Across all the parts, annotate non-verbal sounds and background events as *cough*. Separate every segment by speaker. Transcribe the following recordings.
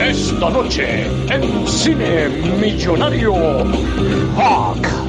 Speaker 1: Esta noche en Cine Millonario Hawk.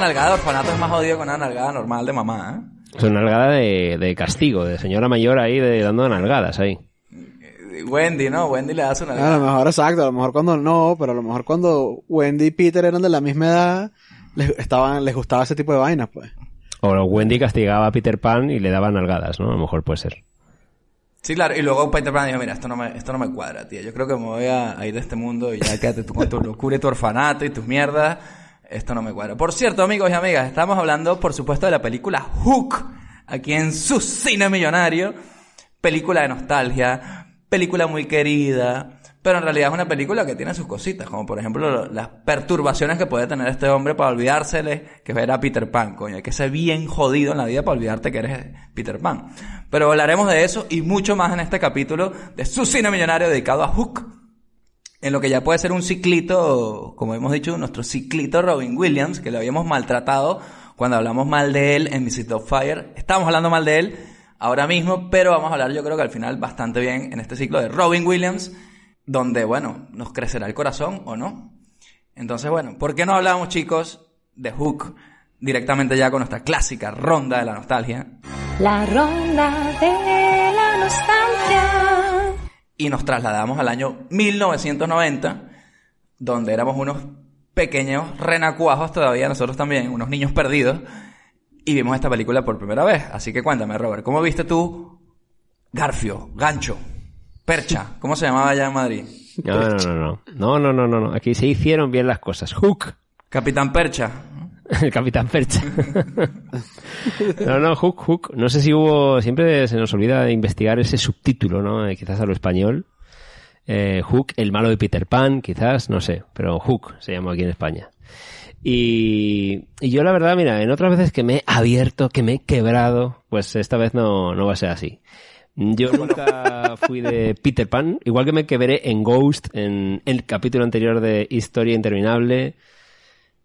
Speaker 2: Nalgada de orfanato es más jodido que una nalgada normal de mamá, ¿eh?
Speaker 3: Es una nalgada de, de castigo, de señora mayor ahí de, dando nalgadas ahí.
Speaker 2: Wendy, ¿no? Wendy le hace una
Speaker 4: A lo
Speaker 2: nalgada.
Speaker 4: mejor, exacto, a lo mejor cuando no, pero a lo mejor cuando Wendy y Peter eran de la misma edad, les, estaban, les gustaba ese tipo de vainas, pues.
Speaker 3: O Wendy castigaba a Peter Pan y le daba nalgadas, ¿no? A lo mejor puede ser.
Speaker 2: Sí, claro. Y luego Peter Pan dijo, mira, esto no me, esto no me cuadra, tío. Yo creo que me voy a, a ir de este mundo y ya quédate tú con tu locura y tu orfanato y tus mierdas. Esto no me cuadra. Por cierto, amigos y amigas, estamos hablando, por supuesto, de la película Hook, aquí en su cine millonario. Película de nostalgia, película muy querida, pero en realidad es una película que tiene sus cositas, como por ejemplo las perturbaciones que puede tener este hombre para olvidársele que era Peter Pan, coño. Hay que ser bien jodido en la vida para olvidarte que eres Peter Pan. Pero hablaremos de eso y mucho más en este capítulo de su cine millonario dedicado a Hook. En lo que ya puede ser un ciclito, como hemos dicho, nuestro ciclito Robin Williams, que lo habíamos maltratado cuando hablamos mal de él en Visit of Fire. Estamos hablando mal de él ahora mismo, pero vamos a hablar yo creo que al final bastante bien en este ciclo de Robin Williams, donde, bueno, nos crecerá el corazón o no. Entonces, bueno, ¿por qué no hablamos, chicos, de Hook directamente ya con nuestra clásica ronda de la nostalgia?
Speaker 5: La ronda de la nostalgia.
Speaker 2: Y nos trasladamos al año 1990, donde éramos unos pequeños renacuajos todavía, nosotros también, unos niños perdidos, y vimos esta película por primera vez. Así que cuéntame, Robert, ¿cómo viste tú Garfio, Gancho, Percha? ¿Cómo se llamaba allá en Madrid?
Speaker 3: No, no, no, no. No, no, no, no, no. Aquí se hicieron bien las cosas. Hook.
Speaker 2: Capitán Percha. *laughs*
Speaker 3: El Capitán Percha. no, no, Hook, Hook. No sé si hubo... Siempre se nos olvida investigar ese subtítulo, ¿no? Eh, quizás a lo español. Eh, Hook, el malo de Peter Pan, quizás, no sé. Pero Hook se llamó aquí en España. Y, y yo la verdad, mira, en otras veces que me he abierto, que me he quebrado, pues esta vez no, no va a ser así. Yo nunca fui de Peter Pan, igual que me quebré en Ghost, en el capítulo anterior de Historia Interminable.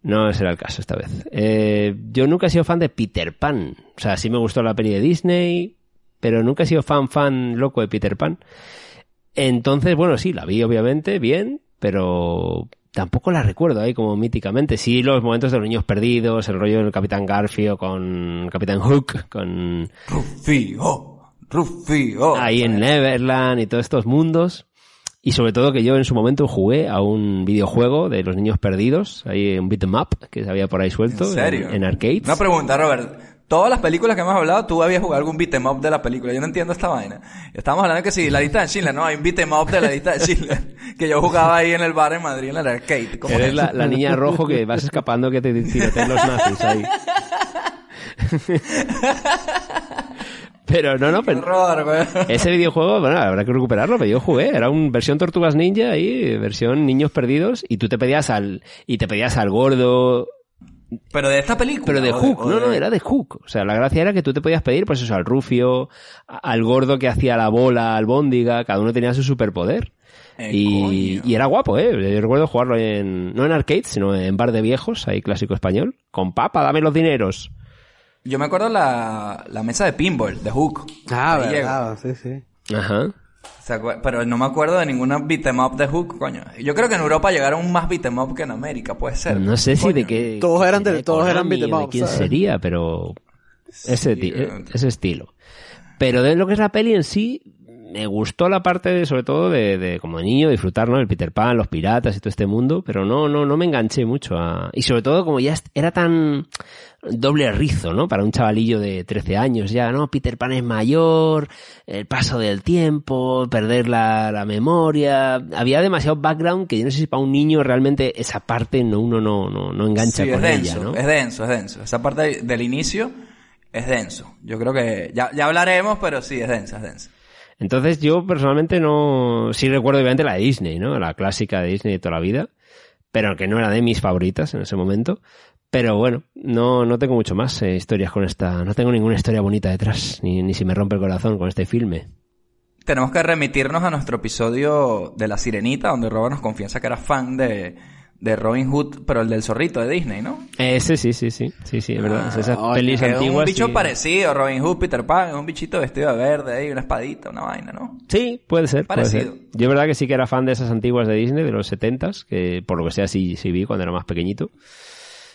Speaker 3: No será el caso esta vez. Eh, yo nunca he sido fan de Peter Pan. O sea, sí me gustó la peli de Disney, pero nunca he sido fan, fan loco de Peter Pan. Entonces, bueno, sí, la vi obviamente, bien, pero tampoco la recuerdo ahí como míticamente. Sí, los momentos de los niños perdidos, el rollo del Capitán Garfio con Capitán Hook, con
Speaker 2: Rufio, Rufio.
Speaker 3: ahí en Neverland y todos estos mundos. Y sobre todo que yo en su momento jugué a un videojuego de los niños perdidos, ahí un beat 'em up que había por ahí suelto
Speaker 2: ¿En serio?
Speaker 3: en, arcades.
Speaker 2: Una pregunta, Robert. Todas las películas que hemos hablado, tú habías jugado algún beat'em up de la película. Yo no entiendo esta vaina. Estábamos hablando que sí, la lista de Schindler, ¿no? Hay un beat'em up de la lista de Schindler. *laughs* que yo jugaba ahí en el bar en Madrid, en el arcade. ¿Cómo
Speaker 3: Eres
Speaker 2: es?
Speaker 3: la, la niña rojo que vas escapando que te tiroteen los nazis ahí. *laughs* *laughs* Pero no, no,
Speaker 2: Qué
Speaker 3: pero
Speaker 2: horror, güey.
Speaker 3: ese videojuego, bueno, habrá que recuperarlo, pero yo jugué, era un versión Tortugas Ninja ahí, versión niños perdidos, y tú te pedías al, y te pedías al gordo,
Speaker 2: Pero de esta película.
Speaker 3: pero de Hook, no,
Speaker 2: de-
Speaker 3: no, era de Hook. O sea, la gracia era que tú te podías pedir, pues eso, al Rufio, al gordo que hacía la bola, al Bóndiga, cada uno tenía su superpoder.
Speaker 2: Eh,
Speaker 3: y, y era guapo, ¿eh? Yo recuerdo jugarlo en, no en arcades, sino en bar de viejos, ahí clásico español. Con papa, dame los dineros.
Speaker 2: Yo me acuerdo la, la mesa de pinball de Hook.
Speaker 4: Ah,
Speaker 2: Ahí llego.
Speaker 4: verdad, sí, sí.
Speaker 3: Ajá.
Speaker 2: ¿Se acuer- Pero no me acuerdo de ninguna beat'em up de Hook, coño. Yo creo que en Europa llegaron más beat'em up que en América, puede ser.
Speaker 3: No sé si de qué.
Speaker 4: Todos eran de-
Speaker 3: de
Speaker 4: todos eran
Speaker 3: Konami
Speaker 4: beat 'em
Speaker 3: o de
Speaker 4: up,
Speaker 3: quién
Speaker 4: ¿sabes?
Speaker 3: sería, pero. Ese, ti- eh, ese estilo. Pero de lo que es la peli en sí, me gustó la parte de, sobre todo de, de como niño, disfrutar, ¿no? El Peter Pan, los piratas y todo este mundo, pero no, no, no me enganché mucho a... Y sobre todo como ya era tan doble rizo, ¿no? Para un chavalillo de 13 años ya, ¿no? Peter Pan es mayor, el paso del tiempo, perder la, la memoria. Había demasiado background que yo no sé si para un niño realmente esa parte no, uno no, no, no engancha
Speaker 2: Sí, es
Speaker 3: con
Speaker 2: denso,
Speaker 3: ella, ¿no?
Speaker 2: es denso, es denso. Esa parte del inicio es denso. Yo creo que ya, ya hablaremos, pero sí, es densa, es densa.
Speaker 3: Entonces yo personalmente no... Sí recuerdo obviamente la de Disney, ¿no? La clásica de Disney de toda la vida, pero que no era de mis favoritas en ese momento. Pero bueno, no, no tengo mucho más eh, historias con esta... No tengo ninguna historia bonita detrás, ni, ni si me rompe el corazón con este filme.
Speaker 2: Tenemos que remitirnos a nuestro episodio de La Sirenita, donde Robert nos confiesa que era fan de, de Robin Hood, pero el del zorrito de Disney, ¿no?
Speaker 3: Ese sí, sí, sí, sí, sí, es verdad.
Speaker 2: Ah,
Speaker 3: Esas
Speaker 4: oye,
Speaker 3: pelis antiguas...
Speaker 2: un bicho
Speaker 3: sí.
Speaker 2: parecido, Robin Hood, Peter Pan, es un bichito vestido de verde ahí, una espadita, una vaina, ¿no?
Speaker 3: Sí, puede ser, puede
Speaker 2: Parecido.
Speaker 3: ser. Yo verdad que sí que era fan de esas antiguas de Disney, de los setentas, que por lo que sea sí, sí vi cuando era más pequeñito.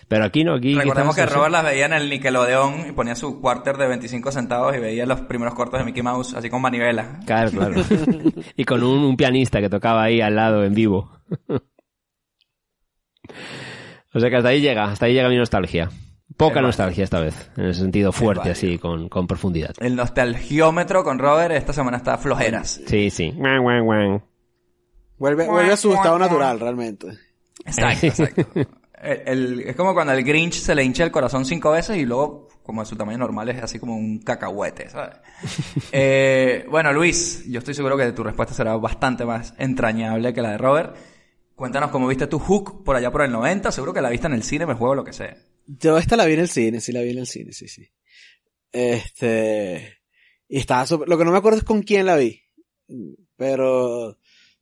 Speaker 3: Pero aquí no, aquí...
Speaker 2: Recordemos que. Robert las veía en el Nickelodeon y ponía su quarter de 25 centavos y veía los primeros cortos de Mickey Mouse, así con manivela.
Speaker 3: Claro, claro. *laughs* y con un, un pianista que tocaba ahí al lado en vivo. O sea que hasta ahí llega, hasta ahí llega mi nostalgia. Poca nostalgia esta vez, en el sentido fuerte, así, con, con profundidad.
Speaker 2: El nostalgiómetro con Robert esta semana está flojeras.
Speaker 3: Sí, sí. Guan, guan, guan.
Speaker 4: Vuelve, vuelve a su estado natural, realmente.
Speaker 2: Exacto, *laughs* exacto. El- el- es como cuando al Grinch se le hincha el corazón cinco veces y luego, como de su tamaño normal, es así como un cacahuete, ¿sabes? *laughs* Eh, bueno, Luis, yo estoy seguro que tu respuesta será bastante más entrañable que la de Robert. Cuéntanos cómo viste tu Hook por allá por el 90. Seguro que la viste en el cine, me juego lo que sea.
Speaker 4: Yo esta la vi en el cine, sí la vi en el cine, sí, sí. Este... Y estaba súper- Lo que no me acuerdo es con quién la vi. Pero...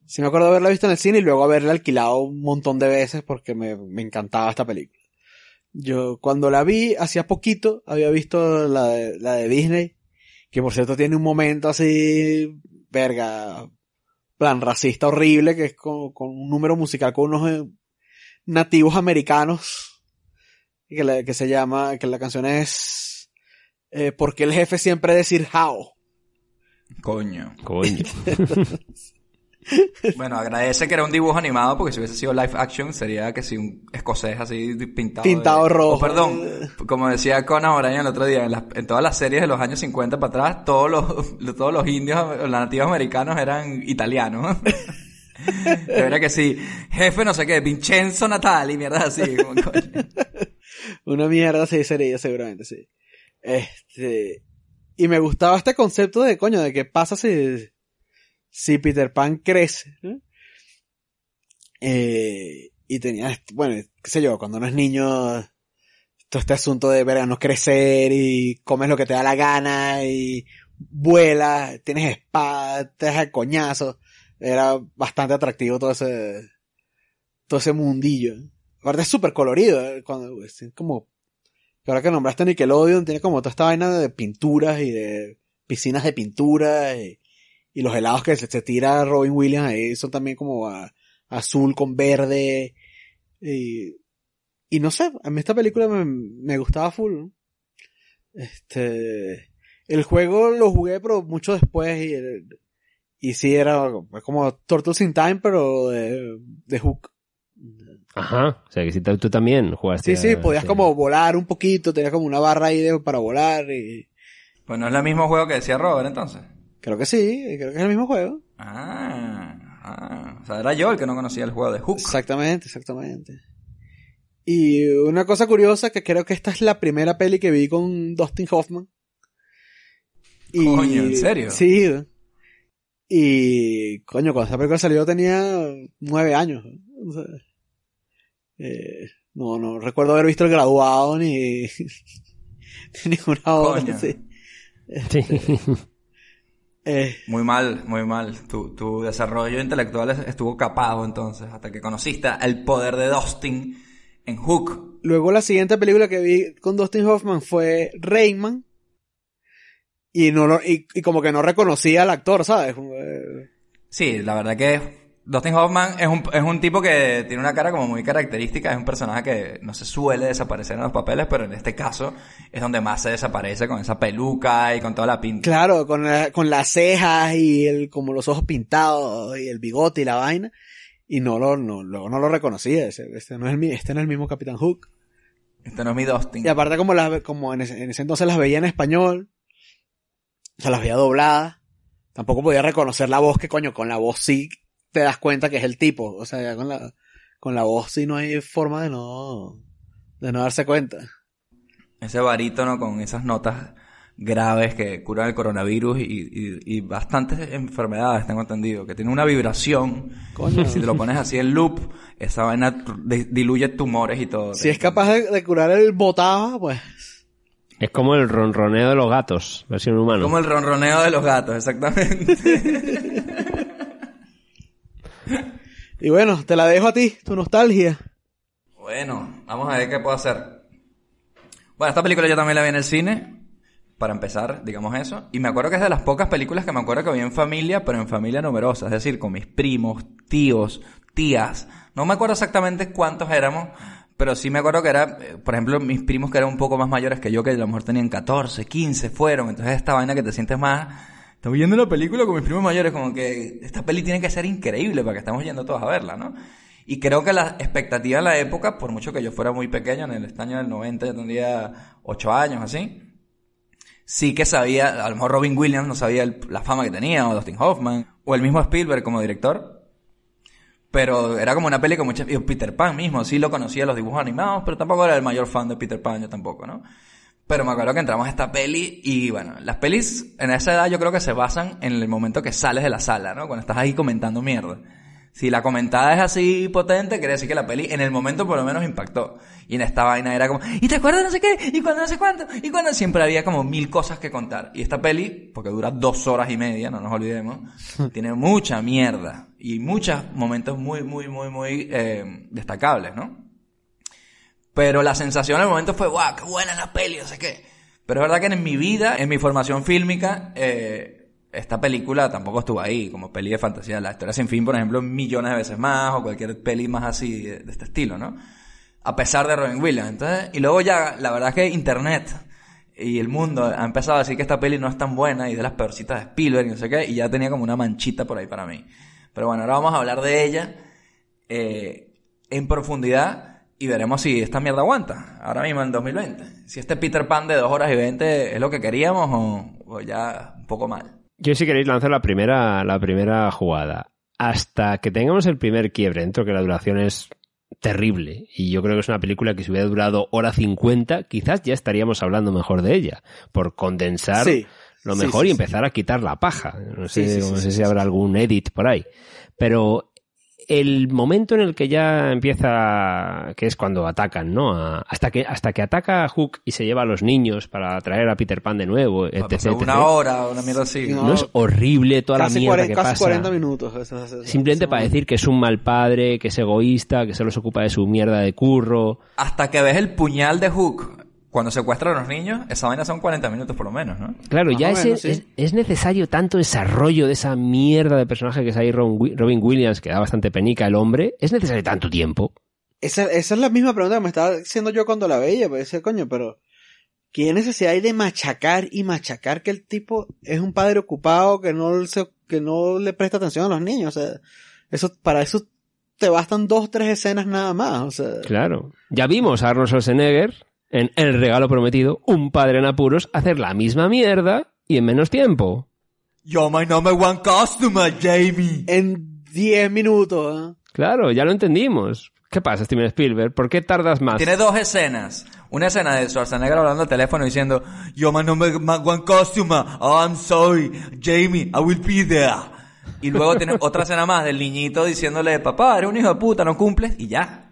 Speaker 4: Sí me acuerdo haberla visto en el cine y luego haberla alquilado un montón de veces porque me, me encantaba esta película. Yo cuando la vi, hacía poquito, había visto la la de Disney, que por cierto tiene un momento así, verga, plan racista horrible, que es con, con un número musical con unos eh, nativos americanos, que, la- que se llama, que la canción es, eh, porque el jefe siempre decir how.
Speaker 2: Coño.
Speaker 3: Coño. *laughs*
Speaker 2: Bueno, agradece que era un dibujo animado porque si hubiese sido live action sería que si un escocés así pintado.
Speaker 4: Pintado
Speaker 2: de-
Speaker 4: rojo.
Speaker 2: o perdón, como decía Conan O'Brien el otro día, en, las- en todas las series de los años 50 para atrás, todos los, *laughs* todos los indios, los nativos americanos eran italianos. *laughs* Era que sí, jefe no sé qué, Vincenzo Natali, mierda así. como coño. *laughs*
Speaker 4: Una mierda sí sería, seguramente, sí. Este, y me gustaba este concepto de, coño, de qué pasa si, si Peter Pan crece. ¿no? Eh, y tenía, este- bueno, qué sé yo, cuando uno es niño, todo este asunto de, verga, no crecer y comes lo que te da la gana y vuelas, tienes espada, te das coñazo. Era bastante atractivo todo ese, todo ese mundillo. Aparte es súper colorido, eh, cuando, es como, ahora que nombraste Nickelodeon, tiene como toda esta vaina de pinturas y de piscinas de pintura y, y los helados que se, se tira Robin Williams ahí son también como a- azul con verde y, y no sé, a mí esta película me, me gustaba full. ¿no? Este, el juego lo jugué pero mucho después y, y sí era como Turtles in Time pero de, de Hook.
Speaker 3: Ajá. O sea que si tú, también jugaste.
Speaker 4: Sí, sí,
Speaker 3: a-
Speaker 4: podías
Speaker 3: sí.
Speaker 4: como volar un poquito, tenía como una barra ahí de- para volar y
Speaker 2: Pues no es el mismo juego que decía Robert entonces.
Speaker 4: Creo que sí, creo que es el mismo juego.
Speaker 2: Ah, ah, o sea, era yo el que no conocía el juego de Hook.
Speaker 4: Exactamente, exactamente. Y una cosa curiosa que creo que esta es la primera peli que vi con Dustin Hoffman. Y,
Speaker 2: Coño, ¿en serio?
Speaker 4: Sí. Y coño, cuando esta película salió tenía nueve años. O sea, eh, no, no recuerdo haber visto el graduado ni, *laughs* ni ninguna otra. Sí.
Speaker 3: Sí.
Speaker 4: Eh,
Speaker 2: Muy mal, muy mal. Tu, tu desarrollo intelectual es- estuvo capado entonces, hasta que conociste el poder de Dustin en Hook.
Speaker 4: Luego la siguiente película que vi con Dustin Hoffman fue Rayman. Y no lo, y, y como que no reconocía al actor, ¿sabes?
Speaker 2: Sí, la verdad que Dustin Hoffman es un, es un tipo que tiene una cara como muy característica, es un personaje que no se suele desaparecer en los papeles, pero en este caso es donde más se desaparece con esa peluca y con toda la pinta.
Speaker 4: Claro, con, la- con las cejas y el, como los ojos pintados y el bigote y la vaina. Y no lo, no, luego no lo reconocía. Este, no es el, mi- este no es el mismo Capitán Hook.
Speaker 2: Este no es mi Dustin.
Speaker 4: Y aparte como las, como en ese, en ese entonces las veía en español. O sea, las veía dobladas. Tampoco podía reconocer la voz que coño, con la voz sí te das cuenta que es el tipo. O sea, ya con la, con la voz sí no hay forma de no, de no darse cuenta.
Speaker 2: Ese barítono con esas notas graves que curan el coronavirus y, y- y bastantes enfermedades, tengo entendido, que tiene una vibración.
Speaker 4: Coño.
Speaker 2: Si te lo pones así en loop, esa vaina di- diluye tumores y todo.
Speaker 4: Si es capaz de, de curar el botaba, pues
Speaker 3: Es como el ronroneo de los gatos, versión humana.
Speaker 2: Como el ronroneo de los gatos, exactamente. *laughs*
Speaker 4: Y bueno, te la dejo a ti, tu nostalgia.
Speaker 2: bueno, vamos a ver qué puedo hacer. Bueno, esta película yo también la vi en el cine, para empezar, digamos eso. Y me acuerdo que es de las pocas películas que me acuerdo que vi en familia, pero en familia numerosa. Es decir, con mis primos, tíos, tías. No me acuerdo exactamente cuántos éramos, pero sí me acuerdo que era, eh, por ejemplo, mis primos que eran un poco más mayores que yo, que a lo mejor tenían 14, 15, fueron. Entonces esta vaina que te sientes más... Estoy viendo la película con mis primos mayores, como que esta peli tiene que ser increíble para que estamos yendo todos a verla, ¿no? Y creo que la expectativa en la época, por mucho que yo fuera muy pequeño, en el año del 90 yo tendría 8 años, así, sí que sabía, a lo mejor Robin Williams no sabía la fama que tenía, o Dustin Hoffman, o el mismo Spielberg como director. Pero era como una peli con muchas... Peter Pan mismo, sí lo conocía los dibujos animados, pero tampoco era el mayor fan de Peter Pan, yo tampoco, ¿no? Pero me acuerdo que entramos a esta peli y bueno, las pelis en esa edad yo creo que se basan en el momento que sales de la sala, ¿no? Cuando estás ahí comentando mierda. Si la comentada es así potente, quiere decir que la peli en el momento por lo menos impactó. Y en esta vaina era como, ¿y te acuerdas no sé qué? ¿Y cuando no sé cuánto? ¿Y cuando siempre había como mil cosas que contar? Y esta peli, porque dura dos horas y media, no nos olvidemos, *laughs* tiene mucha mierda. Y muchos momentos muy, muy, muy, muy eh, destacables, ¿no? Pero la sensación en el momento fue, guau, qué buena la peli, no sé qué. Pero es verdad que en mi vida, en mi formación fílmica, eh, esta película tampoco estuvo ahí, como peli de fantasía. La historia sin fin, por ejemplo, millones de veces más, o cualquier peli más así de, de este estilo, ¿no? A pesar de Robin Williams. Entonces, y luego ya, la verdad es que Internet y el mundo ha empezado a decir que esta peli no es tan buena y de las peorcitas de Spielberg y no sé qué, y ya tenía como una manchita por ahí para mí. Pero bueno, ahora vamos a hablar de ella eh, en profundidad y veremos si esta mierda aguanta ahora mismo en 2020. Si este Peter Pan de 2 horas y 20 es lo que queríamos o, o ya un poco mal.
Speaker 3: Yo si queréis lanzar la primera, la primera jugada. Hasta que tengamos el primer quiebre, dentro que la duración es terrible. Y yo creo que es una película que si hubiera durado hora 50, quizás ya estaríamos hablando mejor de ella. Por condensar
Speaker 4: Sí.
Speaker 3: lo mejor
Speaker 4: sí,
Speaker 3: y
Speaker 4: sí.
Speaker 3: empezar a quitar la paja. No sé,
Speaker 4: Sí, sí, sí,
Speaker 3: no sé
Speaker 4: sí,
Speaker 3: si
Speaker 4: sí,
Speaker 3: habrá algún edit por ahí. Pero el momento en el que ya empieza, que es cuando atacan, ¿no? A- hasta que hasta que ataca a Hook y se lleva a los niños para traer a Peter Pan de nuevo, etc.
Speaker 2: Una hora, una mierda así.
Speaker 4: No.
Speaker 3: No es horrible toda
Speaker 4: casi,
Speaker 3: la mierda
Speaker 4: 40,
Speaker 3: que
Speaker 4: casi
Speaker 3: pasa.
Speaker 4: 40 minutos. Eso- eso- eso-
Speaker 3: Simplemente
Speaker 4: eso-
Speaker 3: para decir que es un mal padre, que es egoísta, que solo se ocupa de su mierda de curro.
Speaker 2: Hasta que ves el puñal de Hook cuando secuestra a los niños, esa vaina son 40 minutos por lo menos, ¿no?
Speaker 3: Claro,
Speaker 4: Más
Speaker 3: ya
Speaker 4: o
Speaker 3: ese-
Speaker 4: menos, sí.
Speaker 3: es, es necesario tanto desarrollo de esa mierda de personaje que es ahí Robin Williams, que da bastante penica el hombre. ¿Es necesario tanto tiempo?
Speaker 4: Esa, esa es la misma pregunta que me estaba haciendo yo cuando la veía. Pues decía, coño, pero ¿qué necesidad hay de machacar y machacar que el tipo es un padre ocupado que no, se, que no le presta atención a los niños? O sea, eso, para eso te bastan dos, tres escenas nada más. O sea,
Speaker 3: Claro. Ya vimos a Arnold Schwarzenegger en El regalo prometido, un padre en apuros, hacer la misma mierda y en menos tiempo.
Speaker 2: Yo my number one customer, Jamie.
Speaker 4: en 10 minutos. ¿eh?
Speaker 3: Claro, ya lo entendimos. ¿Qué pasa, Steven Spielberg? ¿Por qué tardas más?
Speaker 2: Tiene dos escenas. Una escena de Schwarzenegger hablando al teléfono diciendo, Yo my number one customer. Oh, I'm sorry. Jamie, I will be there. Y luego tiene otra escena más del niñito diciéndole, papá, eres un hijo de puta, no cumples, y ya.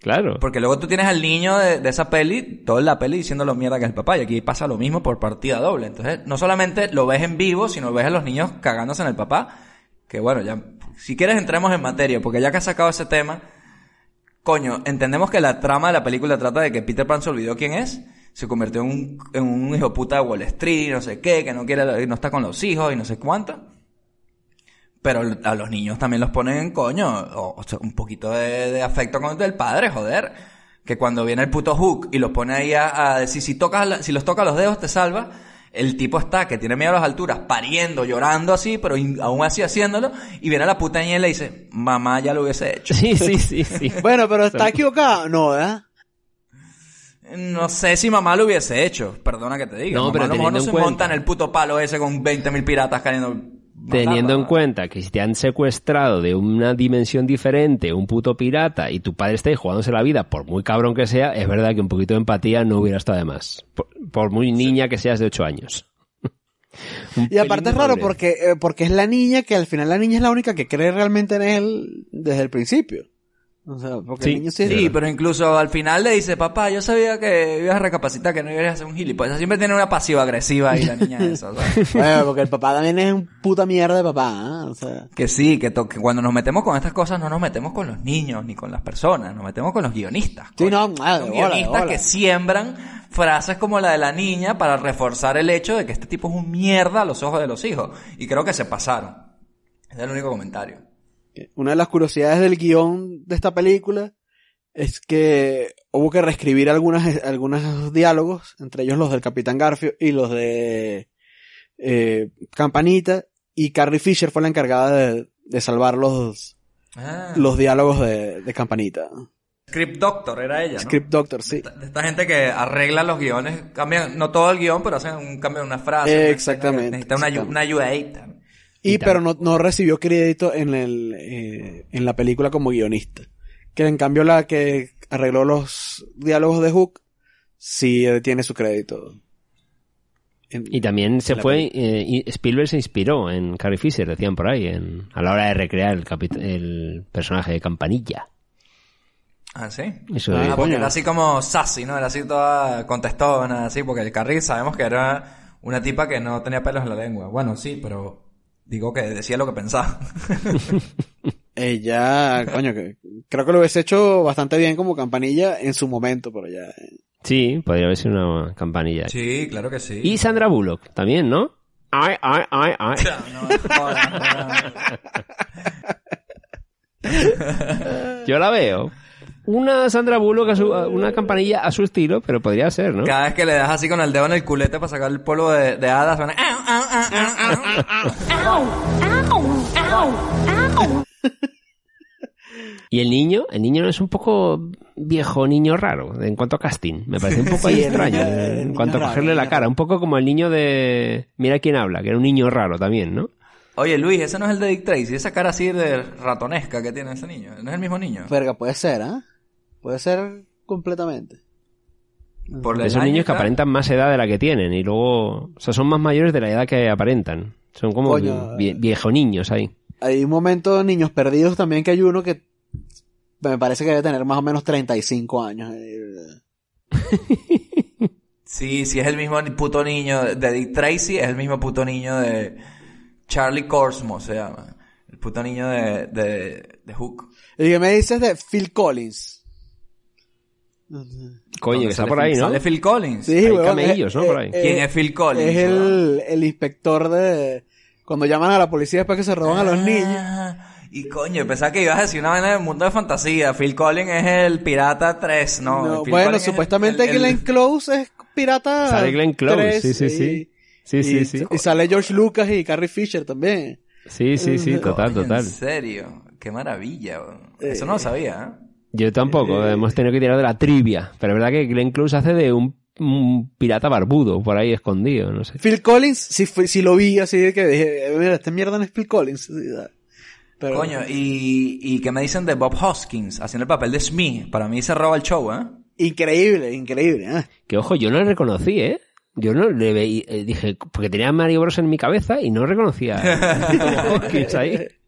Speaker 3: Claro.
Speaker 2: Porque luego tú tienes al niño de, esa peli, toda la peli diciendo lo mierda que es el papá, y aquí pasa lo mismo por partida doble. Entonces, no solamente lo ves en vivo, sino ves a los niños cagándose en el papá, que bueno, ya, si quieres entremos en materia, porque ya que has sacado ese tema, coño, entendemos que la trama de la película trata de que Peter Pan se olvidó quién es, se convirtió en un, en un hijo puta de Wall Street, no sé qué, que no quiere, no está con los hijos y no sé cuánto. Pero a los niños también los ponen en coño, o, o sea, un poquito de, de afecto con el padre, joder. Que cuando viene el puto Hook y los pone ahí a, a decir, si tocas, la- si los tocas los dedos te salva, el tipo está, que tiene miedo a las alturas, pariendo, llorando así, pero in- aún así haciéndolo, y viene la puta niña y le dice, mamá ya lo hubiese hecho.
Speaker 3: Sí, sí, sí, sí. *laughs*
Speaker 4: Bueno, pero está equivocado. No, ¿verdad?
Speaker 2: No sé si mamá lo hubiese hecho, perdona que te diga.
Speaker 3: No,
Speaker 2: Mamá
Speaker 3: pero
Speaker 2: a lo mejor no se
Speaker 3: cuenta-
Speaker 2: monta en el puto palo ese con 20.000 piratas cayendo.
Speaker 3: Teniendo en cuenta que si te han secuestrado de una dimensión diferente, un puto pirata, y tu padre está ahí jugándose la vida, por muy cabrón que sea, es verdad que un poquito de empatía no hubiera estado de más. Por, por muy niña que seas de 8 años. *laughs*
Speaker 4: Y aparte es raro porque, eh, porque es la niña que al final la niña es la única que cree realmente en él desde el principio. O sea, porque
Speaker 3: Sí,
Speaker 4: el niño sí es...
Speaker 2: Sí, pero incluso al final le dice, papá, yo sabía que ibas a recapacitar, que no ibas a ser un gilipollas. Siempre tiene una pasiva agresiva ahí la niña esa, ¿sabes? *laughs*
Speaker 4: Bueno, porque el papá también es un puta mierda de papá, ¿ah? O sea...
Speaker 2: Que sí, que, cuando nos metemos con estas cosas no nos metemos con los niños ni con las personas, nos metemos con los guionistas.
Speaker 4: Sí, no, hola,
Speaker 2: guionistas
Speaker 4: hola.
Speaker 2: que siembran frases como la de la niña para reforzar el hecho de que este tipo es un mierda a los ojos de los hijos. Y creo que se pasaron. Ese es el único comentario.
Speaker 4: Una de las curiosidades del guion de esta película es que hubo que reescribir algunas, algunos diálogos, entre ellos los del Capitán Garfio y los de eh, Campanita, y Carrie Fisher fue la encargada de, de salvar los,
Speaker 2: Ah,
Speaker 4: los diálogos de, de Campanita.
Speaker 2: Script Doctor era ella, ¿no?
Speaker 4: Script Doctor, sí.
Speaker 2: De esta gente que arregla los guiones, cambian, no todo el guion, pero hacen un cambio de una frase.
Speaker 4: Eh, exactamente,
Speaker 2: Necesita una,
Speaker 4: exactamente.
Speaker 2: una ayudadita.
Speaker 4: Y,
Speaker 3: Y
Speaker 4: pero no, no recibió crédito en el, eh, en la película como guionista. Que en cambio la que arregló los diálogos de Hook, sí tiene su crédito. En-
Speaker 3: Y también se fue, eh, Spielberg se inspiró en Carrie Fisher, decían por ahí, en, a la hora de recrear el, el personaje de Campanilla.
Speaker 2: Ah, sí.
Speaker 3: Eso
Speaker 4: Ah,
Speaker 2: porque era así como sassy, ¿no? Era así toda contestona, así, porque el Carrie sabemos que era una tipa que no tenía pelos en la lengua. Bueno, sí, pero digo que decía lo que pensaba. *laughs*
Speaker 4: Ella, coño, que creo que lo hubiese hecho bastante bien como campanilla en su momento, pero ya. eh.
Speaker 3: Sí, podría haber sido una campanilla.
Speaker 2: sí, claro que sí.
Speaker 3: Y Sandra Bullock también, ¿no? Ay, ay, ay, ay.
Speaker 2: No. *laughs*
Speaker 3: Yo la veo. Una Sandra Bullock, a su- a- una campanilla a su estilo, pero podría ser, ¿no?
Speaker 2: Cada vez que le das así con el dedo en el culete para sacar el polvo de, de hadas, suena... "Au, au, au, au, au".
Speaker 3: Y el niño, el niño es un poco viejo niño raro en cuanto a casting. Me parece un poco ahí
Speaker 4: Sí,
Speaker 3: extraño
Speaker 4: niño-
Speaker 3: en
Speaker 4: niño
Speaker 3: cuanto a cogerle la cara. Un poco como el niño de Mira quién habla, que era un niño raro también, ¿no?
Speaker 2: Oye, Luis, ese no es el de Dick Tracy, esa cara así de ratonesca que tiene ese niño. No es el mismo niño.
Speaker 4: Verga, puede ser, ¿ah? Puede ser completamente.
Speaker 2: Por año y
Speaker 3: niños que aparentan más edad de la que tienen y luego, o sea, son más mayores de la edad que aparentan. Son como
Speaker 4: Coño,
Speaker 3: vie- viejo niños ahí.
Speaker 4: Hay un momento, niños perdidos también, que hay uno que me parece que debe tener más o menos 35 años. eh. *laughs*
Speaker 2: Sí, sí es el mismo puto niño de Dick Tracy, es el mismo puto niño de Charlie Corsmo, se llama. El puto niño de, de, de Hook.
Speaker 4: ¿Y qué me dices de Phil Collins?
Speaker 3: Coño, que está por
Speaker 2: Phil-
Speaker 3: ahí, ¿no?
Speaker 2: Sale Phil Collins.
Speaker 4: Sí,
Speaker 3: Hay camellos, ¿no? Por ahí.
Speaker 2: ¿Quién es Phil Collins,
Speaker 4: Es el, el inspector de... Cuando llaman a la policía después que se roban a los niños.
Speaker 2: Ah, Y coño, pensaba que ibas a decir una vaina del mundo de fantasía. Phil Collins es el pirata 3, ¿no?
Speaker 4: No,
Speaker 2: Phil
Speaker 4: bueno,
Speaker 2: Collins
Speaker 4: supuestamente
Speaker 2: el- el-
Speaker 4: Glenn Close es pirata.
Speaker 3: Sale Glenn Close,
Speaker 4: 3,
Speaker 3: sí, sí, sí. Sí,
Speaker 4: y,
Speaker 3: sí, sí.
Speaker 4: Y sale George Lucas y Carrie Fisher también.
Speaker 3: Sí, sí, sí, total, total.
Speaker 2: En serio, qué maravilla. weón. Eso no lo sabía, ¿eh?
Speaker 3: Yo tampoco, hemos tenido que tirar de la trivia. Pero es verdad que Glenn Close hace de un, un pirata barbudo por ahí escondido, no sé.
Speaker 4: Phil Collins, sí, sí lo vi así de que dije, eh, mira, esta mierda no es Phil Collins. Pero,
Speaker 2: Coño, y, y qué me dicen de Bob Hoskins haciendo el papel de Smee. Para mí se roba el show, ¿eh?
Speaker 4: Increíble, increíble. ¿eh?
Speaker 3: Que ojo, yo no le reconocí, ¿eh? Yo no le veí, eh, dije, porque tenía a Mario Bros en mi cabeza y no reconocía a Tom Hopkins ahí. *laughs*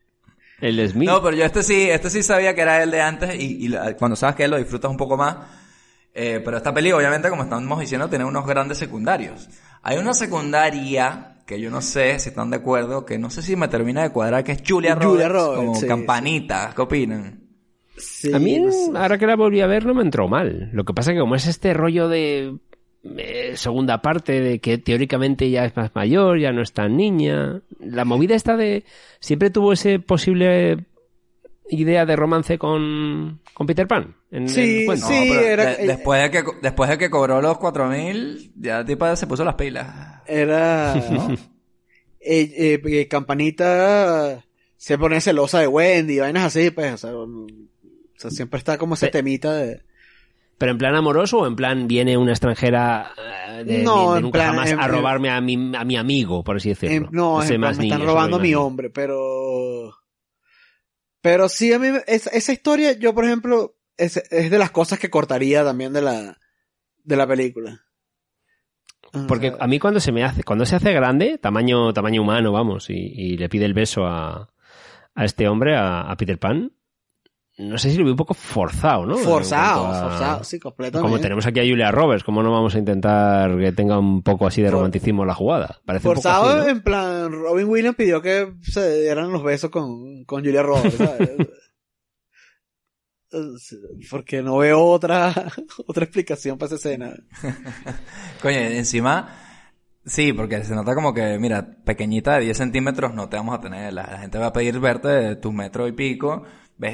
Speaker 3: El de Smith.
Speaker 2: No, pero yo este sí, este sí sabía que era el de antes y, y la- cuando sabes que él lo disfrutas un poco más. Eh, pero esta peli, obviamente, como estamos diciendo, tiene unos grandes secundarios. Hay una secundaria que yo no sé si están de acuerdo, que no sé si me termina de cuadrar, que es Julia Roberts,
Speaker 4: Julia Roberts,
Speaker 2: como
Speaker 4: sí,
Speaker 2: campanita. ¿Qué opinan?
Speaker 4: Sí,
Speaker 3: a mí,
Speaker 4: no sé.
Speaker 3: ahora que la volví a ver, no me entró mal. Lo que pasa es que como es este rollo de eh, segunda parte de que teóricamente ya es más mayor, ya no es tan niña, la movida esta de... Siempre tuvo ese posible idea de romance con, con Peter Pan. En,
Speaker 4: Sí,
Speaker 3: cuento.
Speaker 4: sí.
Speaker 2: No, pero
Speaker 4: era-
Speaker 2: de- después, de que, después de que cobró los 4000, ya tipo se puso las pilas.
Speaker 4: Era. *laughs* eh, eh, eh, Campanita se pone celosa de Wendy, vainas así, pues, o sea, o sea, siempre está como ese
Speaker 3: Pe-
Speaker 4: temita de.
Speaker 3: ¿Pero en plan amoroso o en plan viene una extranjera de,
Speaker 4: No,
Speaker 3: de nunca
Speaker 4: plan,
Speaker 3: jamás
Speaker 4: en-
Speaker 3: a robarme a mi, a mi amigo, por así decirlo?
Speaker 4: no,
Speaker 3: Ese
Speaker 4: en plan,
Speaker 3: más
Speaker 4: me están robando a mi hombre, pero. Pero sí, a mí, es- esa historia, yo, por ejemplo, es, es de las cosas que cortaría también de la, de la película.
Speaker 3: Porque
Speaker 4: sea,
Speaker 3: a mí cuando se me hace, cuando se hace grande, tamaño, tamaño humano, vamos, y, y le pide el beso a, a este hombre, a, a Peter Pan, no sé si lo veo un poco forzado, ¿no?
Speaker 4: Forzado,
Speaker 3: a-
Speaker 4: forzado, sí, completamente.
Speaker 3: Como tenemos aquí a Julia Roberts, ¿cómo no vamos a intentar que tenga un poco así de
Speaker 4: For-
Speaker 3: romanticismo la jugada? Parece un poco
Speaker 4: Forzado
Speaker 3: así, ¿no?
Speaker 4: en plan, Robin Williams pidió que se dieran los besos con, con Julia Roberts, ¿sabes? *laughs* Porque no veo otra, *laughs* otra explicación para esa escena. *laughs*
Speaker 2: Coño, encima, sí, porque se nota como que, mira, pequeñita de 10 centímetros no te vamos a tener. La, la gente va a pedir verte de tu metro y pico,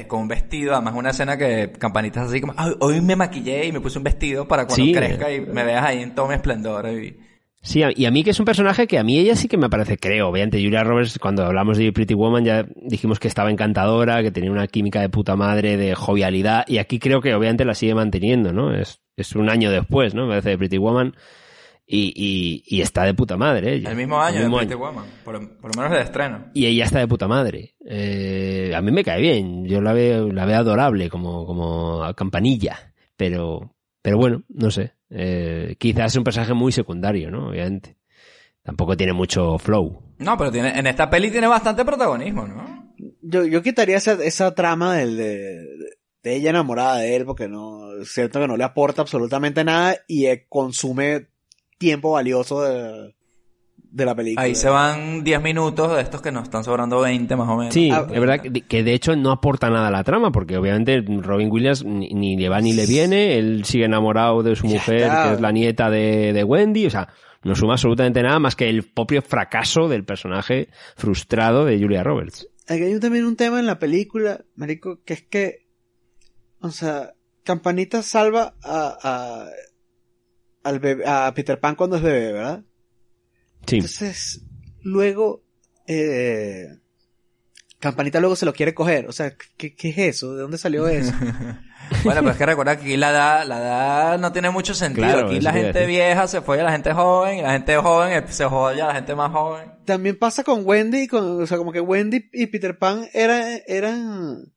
Speaker 2: con un vestido, además una escena que campanitas así como, "Ay, hoy me maquillé y me puse un vestido para cuando
Speaker 3: Sí.
Speaker 2: crezca y me veas ahí en todo mi esplendor. Y...
Speaker 3: Sí, y a mí que es un personaje que a mí ella sí que me parece, creo, obviamente Julia Roberts, cuando hablamos de Pretty Woman ya dijimos que estaba encantadora, que tenía una química de puta madre, de jovialidad, y aquí creo que obviamente la sigue manteniendo, ¿no? Es, es un año después, ¿no? Me parece de Pretty Woman, y, y, y está de puta madre ella.
Speaker 2: El mismo año
Speaker 3: El mismo
Speaker 2: de Pretty
Speaker 3: año.
Speaker 2: Woman, por, por lo menos de estreno.
Speaker 3: Y ella está de puta madre. Eh, a mí me cae bien, yo la veo, la veo adorable como, como a campanilla, pero, pero bueno, no sé. Eh, quizás es un personaje muy secundario, ¿no? Obviamente. Tampoco tiene mucho flow.
Speaker 2: No, pero tiene, en esta peli tiene bastante protagonismo, ¿no?
Speaker 4: Yo, yo quitaría esa, esa trama del, de, de ella enamorada de él, porque no, siento que no le aporta absolutamente nada y eh, consume tiempo valioso de, de la película.
Speaker 2: Ahí se van 10 minutos de estos que nos están sobrando 20 más o menos.
Speaker 3: Sí,
Speaker 4: Ah,
Speaker 3: es verdad que, que de hecho no aporta nada a la trama, porque obviamente Robin Williams ni, ni le va ni le viene, él sigue enamorado de su mujer,
Speaker 4: está.
Speaker 3: que es la nieta de, de Wendy, o sea, no suma absolutamente nada más que el propio fracaso del personaje frustrado de Julia Roberts.
Speaker 4: Aquí hay también un tema en la película, marico, que es que, o sea, Campanita salva a, a, al bebé- a Peter Pan cuando es bebé, ¿verdad?
Speaker 3: Sí.
Speaker 4: Entonces, luego, eh, Campanita luego se lo quiere coger. O sea, ¿qué, qué es eso? ¿De dónde salió eso? *laughs*
Speaker 2: Bueno, pero es que recuerda que aquí la edad, la edad no tiene mucho sentido.
Speaker 3: Claro,
Speaker 2: aquí la gente vieja se fue a la gente joven y la gente joven se joya a la gente más joven.
Speaker 4: También pasa con Wendy, con, o sea, como que Wendy y Peter Pan eran, eran,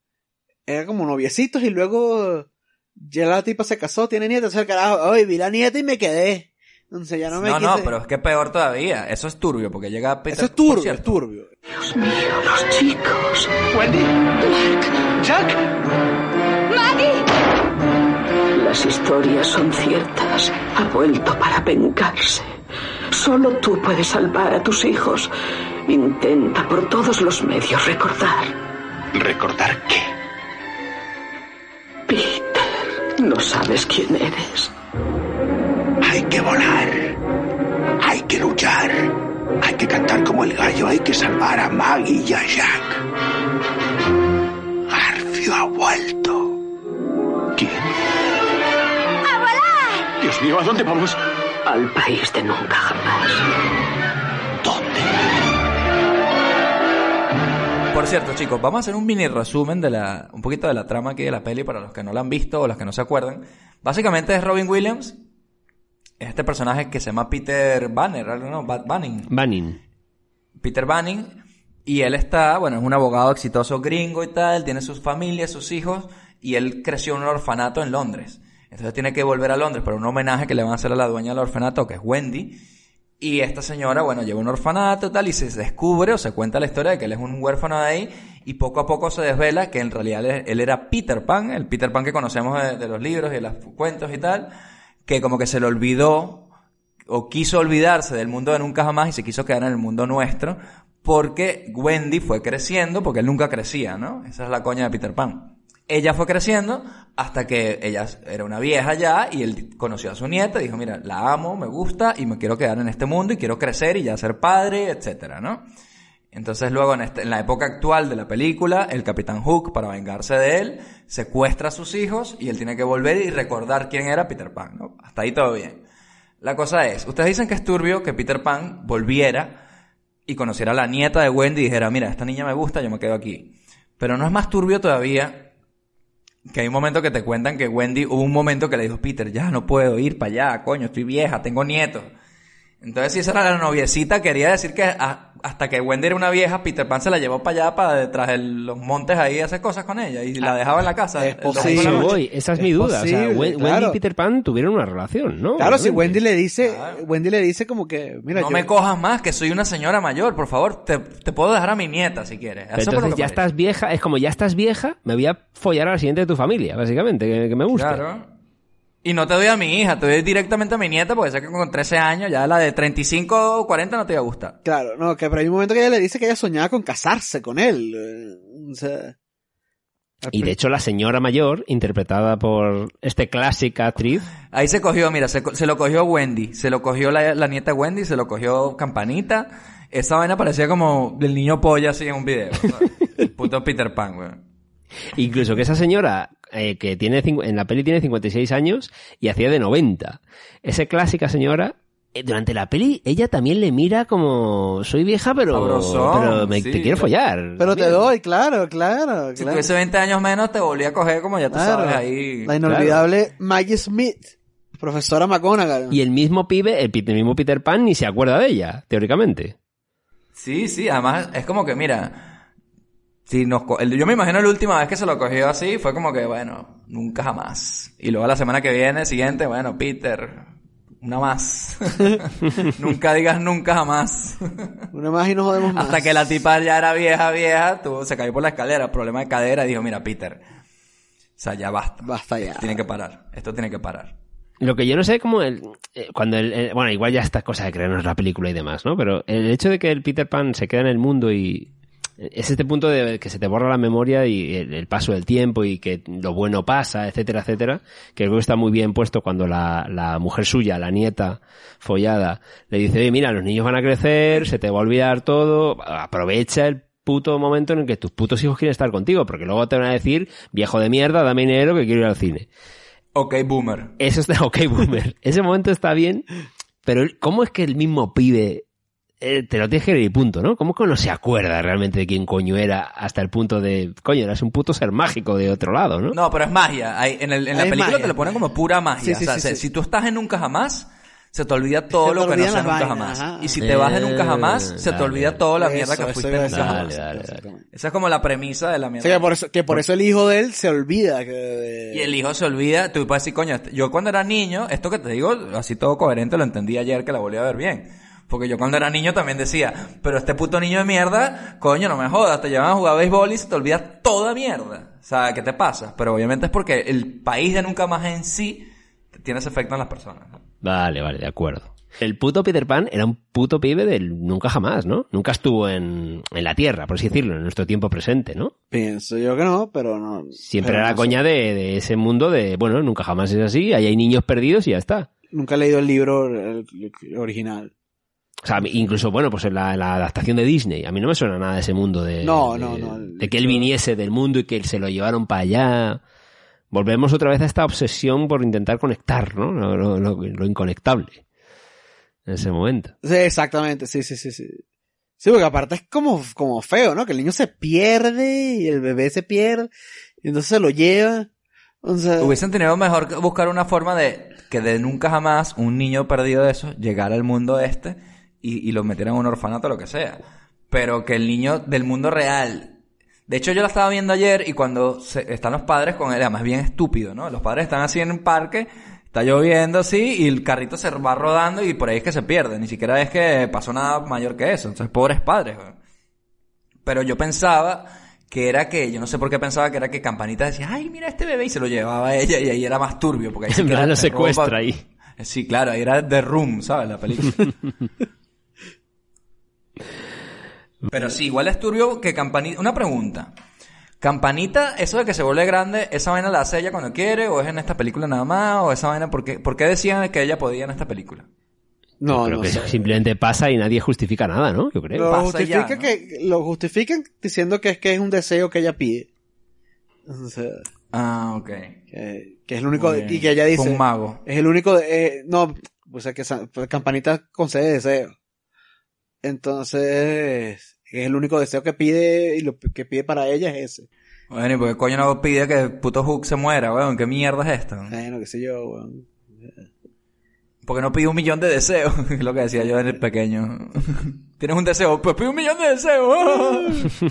Speaker 4: eran como noviecitos y luego ya la tipa se casó, tiene nieta, o sea, el carajo, hoy vi la nieta y me quedé. Entonces ya no me
Speaker 2: No, no,
Speaker 4: quise-
Speaker 2: pero es que peor todavía. Eso es turbio porque llega Peter
Speaker 4: Eso es turbio, es turbio.
Speaker 6: Dios mío, los chicos.
Speaker 1: Wendy. Jack.
Speaker 6: Las historias son ciertas. Ha vuelto para vengarse. Solo tú puedes salvar a tus hijos. Intenta por todos los medios recordar.
Speaker 1: ¿Recordar qué?
Speaker 6: Peter, no sabes quién eres.
Speaker 1: Hay que volar. Hay que luchar. Hay que cantar como el gallo. Hay que salvar a Maggie y a Jack. Garfio ha vuelto. ¿Quién? ¡A volar! Dios mío, ¿a dónde vamos?
Speaker 6: Al país de nunca jamás.
Speaker 2: Por cierto, chicos, vamos a hacer un mini resumen de la, un poquito de la trama aquí de la peli para los que no la han visto o los que no se acuerdan. Básicamente es Robin Williams, es este personaje que se llama Peter Banner, ¿no? Ba- Banning.
Speaker 3: Banning.
Speaker 2: Peter Banning, y él está, bueno, es un abogado exitoso gringo y tal, tiene sus familias, sus hijos, y él creció en un orfanato en Londres. Entonces tiene que volver a Londres para un homenaje que le van a hacer a la dueña del orfanato, que es Wendy. Y esta señora, bueno, lleva un orfanato tal, y se descubre o se cuenta la historia de que él es un huérfano de ahí, y poco a poco se desvela que en realidad él, él era Peter Pan, el Peter Pan que conocemos de, de los libros y de los cuentos y tal, que como que se le olvidó o quiso olvidarse del mundo de nunca jamás y se quiso quedar en el mundo nuestro porque Wendy fue creciendo porque él nunca crecía, ¿no? Esa es la coña de Peter Pan. Ella fue creciendo hasta que ella era una vieja ya y él conoció a su nieta dijo, mira, la amo, me gusta y me quiero quedar en este mundo y quiero crecer y ya ser padre, etcétera, ¿no? Entonces luego en, este- en la época actual de la película, el Capitán Hook, para vengarse de él, secuestra a sus hijos y él tiene que volver y recordar quién era Peter Pan, ¿no? Hasta ahí todo bien. La cosa es, ustedes dicen que es turbio que Peter Pan volviera y conociera a la nieta de Wendy y dijera, mira, esta niña me gusta, yo me quedo aquí. Pero no es más turbio todavía que hay un momento que te cuentan que Wendy, hubo un momento que le dijo, Peter, ya no puedo ir para allá, coño, estoy vieja, tengo nietos. Entonces, si esa era la noviecita, quería decir que a- hasta que Wendy era una vieja, Peter Pan se la llevó para allá, para detrás de los montes ahí, a hacer cosas con ella y la dejaba en la casa.
Speaker 4: es posible.
Speaker 3: voy, esa es,
Speaker 4: Es
Speaker 3: mi duda. o sea, Wendy
Speaker 4: claro.
Speaker 3: y Peter Pan tuvieron una relación, ¿no?
Speaker 4: Claro, si. Wendy le dice,
Speaker 2: Claro.
Speaker 4: Wendy le dice como que, mira,
Speaker 2: no
Speaker 4: yo-
Speaker 2: me cojas más, que soy una señora mayor, por favor, te, te puedo dejar a mi nieta si quieres. Eso
Speaker 3: entonces
Speaker 2: que
Speaker 3: ya
Speaker 2: parece.
Speaker 3: estás vieja, es como ya estás vieja, me voy a follar a la siguiente de tu familia, básicamente, que, que me gusta.
Speaker 2: Claro. Y no te doy a mi hija, te doy directamente a mi nieta, porque sé que con 13 años, ya la de 35 o 40 no te iba a gustar.
Speaker 4: Claro, no, que pero hay un momento que ella le dice que ella soñaba con casarse con él. eh, O sea,
Speaker 3: Y de hecho la señora mayor, interpretada por este clásica actriz,
Speaker 2: Ahí se cogió, mira, se, lo cogió Wendy, se lo cogió la, la nieta Wendy, se lo cogió Campanita. Esa vaina parecía como del niño polla así en un video. ¿sabes? El puto Peter Pan, weón.
Speaker 3: incluso que esa señora eh, que tiene en la peli tiene 56 años y hacía de 90. Esa clásica señora eh, durante la peli ella también le mira como soy vieja pero
Speaker 2: Sabrosón,
Speaker 3: pero me,
Speaker 2: sí.
Speaker 3: te quiero follar.
Speaker 4: pero te doy, claro, claro,
Speaker 2: Si tuviese 20 años menos, te volví a coger como ya tú
Speaker 4: Claro.
Speaker 2: sabes ahí.
Speaker 4: La inolvidable Maggie Smith, profesora McGonagall.
Speaker 3: Y el mismo pibe, el, pi- el mismo Peter Pan ni se acuerda de ella, teóricamente.
Speaker 2: Sí, sí, además es como que, mira, si nos co- el- yo me imagino la última vez que se lo cogió así, fue como que, bueno, nunca jamás. Y luego la semana que viene, siguiente, bueno, Peter, una más. *laughs* nunca digas nunca jamás. *laughs*
Speaker 4: Una más y nos jodemos más.
Speaker 2: Hasta que la tipa ya era vieja, vieja, tuvo, se cayó por la escalera, problema de cadera, y dijo, mira, Peter, o sea, ya basta.
Speaker 4: Basta ya.
Speaker 2: Tiene que parar, esto tiene que parar.
Speaker 3: Lo que yo no sé cómo el, eh, cuando el, el- bueno, igual ya esta cosa de creernos la película y demás, ¿no? Pero el hecho de que el Peter Pan se queda en el mundo y es este punto de que se te borra la memoria y el, el paso del tiempo y que lo bueno pasa, etcétera, etcétera, que creo que está muy bien puesto cuando la, la mujer suya, la nieta follada, le dice, oye, mira, los niños van a crecer, se te va a olvidar todo, aprovecha el puto momento en el que tus putos hijos quieren estar contigo, porque luego te van a decir, viejo de mierda, dame dinero que quiero ir al cine.
Speaker 2: Ok, boomer.
Speaker 3: Eso está *laughs* ok, boomer. Ese momento está bien, pero ¿cómo es que el mismo pibe eh, te lo tienes que leer y punto, ¿no? ¿Cómo que no se acuerda realmente de quién coño era hasta el punto de, coño, eras un puto ser mágico de otro lado, ¿no?
Speaker 2: No, pero es magia. Hay- en, el- en la película
Speaker 4: magia.
Speaker 2: te lo ponen como pura magia.
Speaker 4: Sí, sí,
Speaker 2: o sea,
Speaker 4: sí,
Speaker 2: se- si tú estás en Nunca Jamás, se te olvida todo
Speaker 4: te
Speaker 2: lo que no sea Nunca
Speaker 4: vainas,
Speaker 2: Jamás.
Speaker 4: ajá.
Speaker 2: Y si te vas de Nunca
Speaker 3: Eh,
Speaker 2: Jamás, se te
Speaker 3: dale.
Speaker 2: olvida toda la
Speaker 4: Eso,
Speaker 2: mierda que fuiste en Nunca. Jamás.
Speaker 3: Dale.
Speaker 2: Esa es como la premisa de la
Speaker 4: O
Speaker 2: mierda.
Speaker 4: sea, que por eso, que por eso el hijo de él se olvida que
Speaker 2: Y el hijo se olvida, tú puedes decir, coño, yo cuando era niño, esto que te digo, así todo coherente, lo entendí ayer que la volví a ver bien. Porque yo cuando era niño también decía, pero este puto niño de mierda, coño, no me jodas, te llevan a jugar béisbol y se te olvida toda mierda. O sea, ¿qué te pasa? Pero obviamente es porque el país de nunca más en sí tiene ese efecto en las personas. ¿no?
Speaker 3: Vale, vale, de acuerdo. El puto Peter Pan era un puto pibe del nunca jamás, ¿no? Nunca estuvo en, en la Tierra, por así decirlo, en nuestro tiempo presente, ¿no?
Speaker 4: Pienso yo que no, pero no.
Speaker 3: Siempre
Speaker 4: pero
Speaker 3: era la
Speaker 4: no
Speaker 3: coña de, de ese mundo de, bueno, nunca jamás es así, ahí hay niños perdidos y ya está.
Speaker 4: Nunca he leído el libro el- el original.
Speaker 3: O sea, incluso, bueno, pues en la, la adaptación de Disney, a mí no me suena nada ese mundo de,
Speaker 4: No,
Speaker 3: de-
Speaker 4: no, no.
Speaker 3: de que él viniese del mundo y que se lo llevaron para allá. Volvemos otra vez a esta obsesión por intentar conectar, ¿no? Lo, lo- lo- lo inconectable. En ese momento.
Speaker 4: Sí, exactamente, sí, sí, sí, sí. Sí, porque aparte es como, como feo, ¿no? Que el niño se pierde y el bebé se pierde y entonces se lo lleva. O sea,
Speaker 2: Hubiesen tenido mejor que buscar una forma de que de nunca jamás un niño perdido de eso llegara al mundo este y, y lo metieran en un orfanato o lo que sea. Pero que el niño del mundo real. De hecho, yo la estaba viendo ayer y cuando se- están los padres con él, además bien estúpido, ¿no? Los padres están así en un parque, está lloviendo así y el carrito se va rodando y por ahí es que se pierde. Ni siquiera es que pasó nada mayor que eso. Entonces, pobres padres, güey. Pero yo pensaba que era que, yo no sé por qué pensaba que era que Campanita decía, ay, mira este bebé y se lo llevaba a ella y ahí era más turbio, porque ahí *laughs* era
Speaker 3: lo secuestra ahí.
Speaker 2: Sí, claro, ahí era The Room, ¿sabes? La película. *laughs* Pero sí, igual es turbio que Campanita... Una pregunta. Campanita, eso de que se vuelve grande, ¿esa vaina la hace ella cuando quiere? ¿O es en esta película nada más? ¿O esa vaina, por qué, por qué decían que ella podía en esta película?
Speaker 4: No,
Speaker 3: creo
Speaker 4: no
Speaker 3: que
Speaker 4: sé.
Speaker 3: simplemente pasa y nadie justifica nada, ¿no? Yo creo.
Speaker 4: Lo
Speaker 2: Pasa
Speaker 4: justifica
Speaker 2: ya, ¿no?
Speaker 4: que lo justifican diciendo que es que es un deseo que ella pide. O sea,
Speaker 2: Ah, ok.
Speaker 4: que, que es el único y que ella dice
Speaker 2: un mago.
Speaker 4: es el único eh, no, o sea que pues, Campanita concede deseo. Entonces, es el único deseo que pide y lo que pide para ella es ese.
Speaker 2: Bueno, ¿y por qué coño no pide que el puto Hook se muera, weón? ¿Qué mierda es esto?
Speaker 4: Bueno, qué sé yo, weón.
Speaker 2: Porque no pide un millón de deseos, *laughs* es lo que decía yo en el pequeño. *laughs* Tienes un deseo, pues pide un millón de deseos.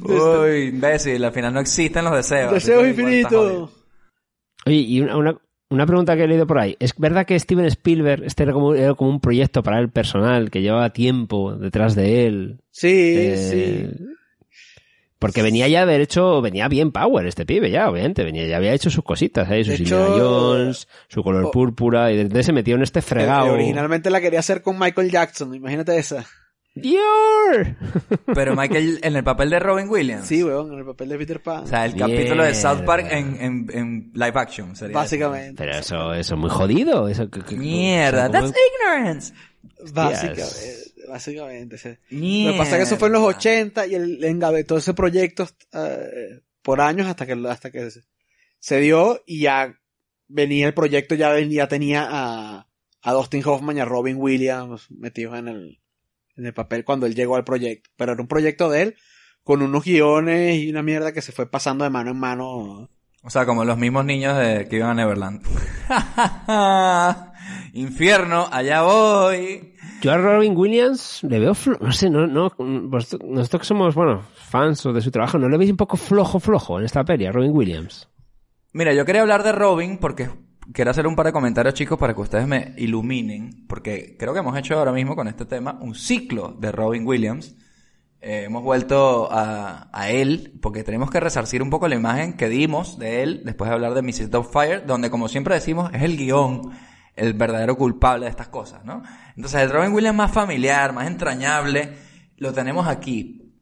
Speaker 2: *laughs* Uy, imbécil, al final no existen los deseos.
Speaker 4: Deseos infinitos.
Speaker 3: Oye, y una, una, una pregunta que he leído por ahí. ¿Es verdad que Steven Spielberg, este era como, era como un proyecto para él personal, que llevaba tiempo detrás de él?
Speaker 4: Sí,
Speaker 3: Eh,
Speaker 4: sí.
Speaker 3: Porque venía ya de haber hecho, venía bien Power este pibe ya, obviamente, venía, ya había hecho sus cositas, ¿eh? sus
Speaker 4: hecho,
Speaker 3: Jones, su color púrpura, y desde se metió en este fregado.
Speaker 4: originalmente la quería hacer con Michael Jackson, imagínate esa.
Speaker 3: Dior.
Speaker 2: Pero Michael, en el papel de Robin Williams.
Speaker 4: Sí, weón, en el papel de Peter Pan.
Speaker 2: O sea, el capítulo de South Park
Speaker 3: Mierda.
Speaker 2: en, en, en live action sería.
Speaker 4: básicamente.
Speaker 3: Pero eso, eso es muy jodido. Eso, que- que-
Speaker 2: Mierda,
Speaker 3: o sea, ¿cómo-
Speaker 2: that's ignorance.
Speaker 4: Básicamente. Básicamente. sí. Lo
Speaker 2: Mierda.
Speaker 4: que pasa es que eso fue en los 80 y él engavetó ese proyecto eh, por años hasta que, hasta que se- dio y ya venía el proyecto, ya, ven- ya tenía a, a Dustin Hoffman y a Robin Williams metidos en el, en el papel cuando él llegó al proyecto. Pero era un proyecto de él con unos guiones y una mierda que se fue pasando de mano en mano.
Speaker 2: O sea, como los mismos niños de, que iban a Neverland. *laughs* Infierno, allá voy.
Speaker 3: Yo a Robin Williams le veo, flo- no sé, no, no, nosotros que somos, bueno, fans de su trabajo, ¿no le veis un poco flojo, flojo en esta peli a Robin Williams?
Speaker 2: Mira, yo quería hablar de Robin porque quiero hacer un par de comentarios, chicos, para que ustedes me iluminen. Porque creo que hemos hecho ahora mismo con este tema un ciclo de Robin Williams. Eh, hemos vuelto a, a él porque tenemos que resarcir un poco la imagen que dimos de él después de hablar de Mrs. Doubtfire, donde como siempre decimos es el guion el verdadero culpable de estas cosas, ¿no? Entonces el Robin Williams más familiar, más entrañable, lo tenemos aquí.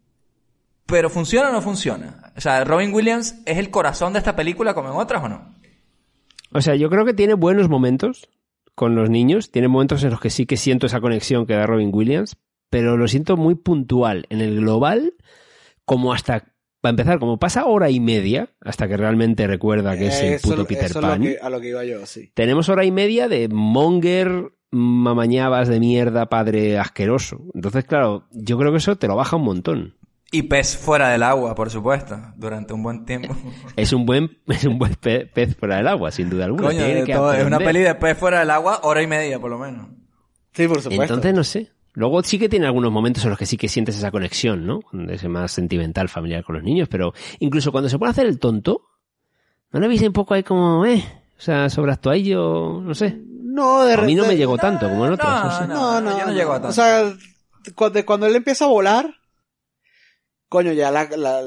Speaker 2: Pero ¿funciona o no funciona? O sea, ¿Robin Williams es el corazón de esta película como en otras o no?
Speaker 3: O sea, yo creo que tiene buenos momentos con los niños, tiene momentos en los que sí que siento esa conexión que da Robin Williams, pero lo siento muy puntual. En el global, como hasta, para empezar, como pasa hora y media, hasta que realmente recuerda que es el
Speaker 4: Eso-
Speaker 3: puto Peter
Speaker 4: eso es lo
Speaker 3: Pan.
Speaker 4: que- a lo que iba yo, sí.
Speaker 3: Tenemos hora y media de monger, mamañabas de mierda, padre asqueroso. Entonces, claro, yo creo que eso te lo baja un montón.
Speaker 2: Y pez fuera del agua, por supuesto, durante un buen tiempo. *laughs*
Speaker 3: Es un buen, es un buen pe- pez fuera del agua, sin duda alguna.
Speaker 2: Coño,
Speaker 3: Tiene
Speaker 2: de
Speaker 3: que
Speaker 2: todo- es una peli de pez fuera del agua, hora y media por lo menos.
Speaker 4: Sí, por supuesto.
Speaker 3: Entonces, no sé. Luego sí que tiene algunos momentos en los que sí que sientes esa conexión, ¿no? Ese más sentimental, familiar con los niños, pero incluso cuando se pone a hacer el tonto, ¿no le veis un poco ahí como, eh? O sea, sobreactuadillo, no sé.
Speaker 4: no, de
Speaker 3: A mí no
Speaker 4: de-
Speaker 3: me llegó tanto como en otras. no sé.
Speaker 4: No, no,
Speaker 2: yo no llego a tanto.
Speaker 4: O sea, cuando, cuando él empieza a volar, coño, ya la, la,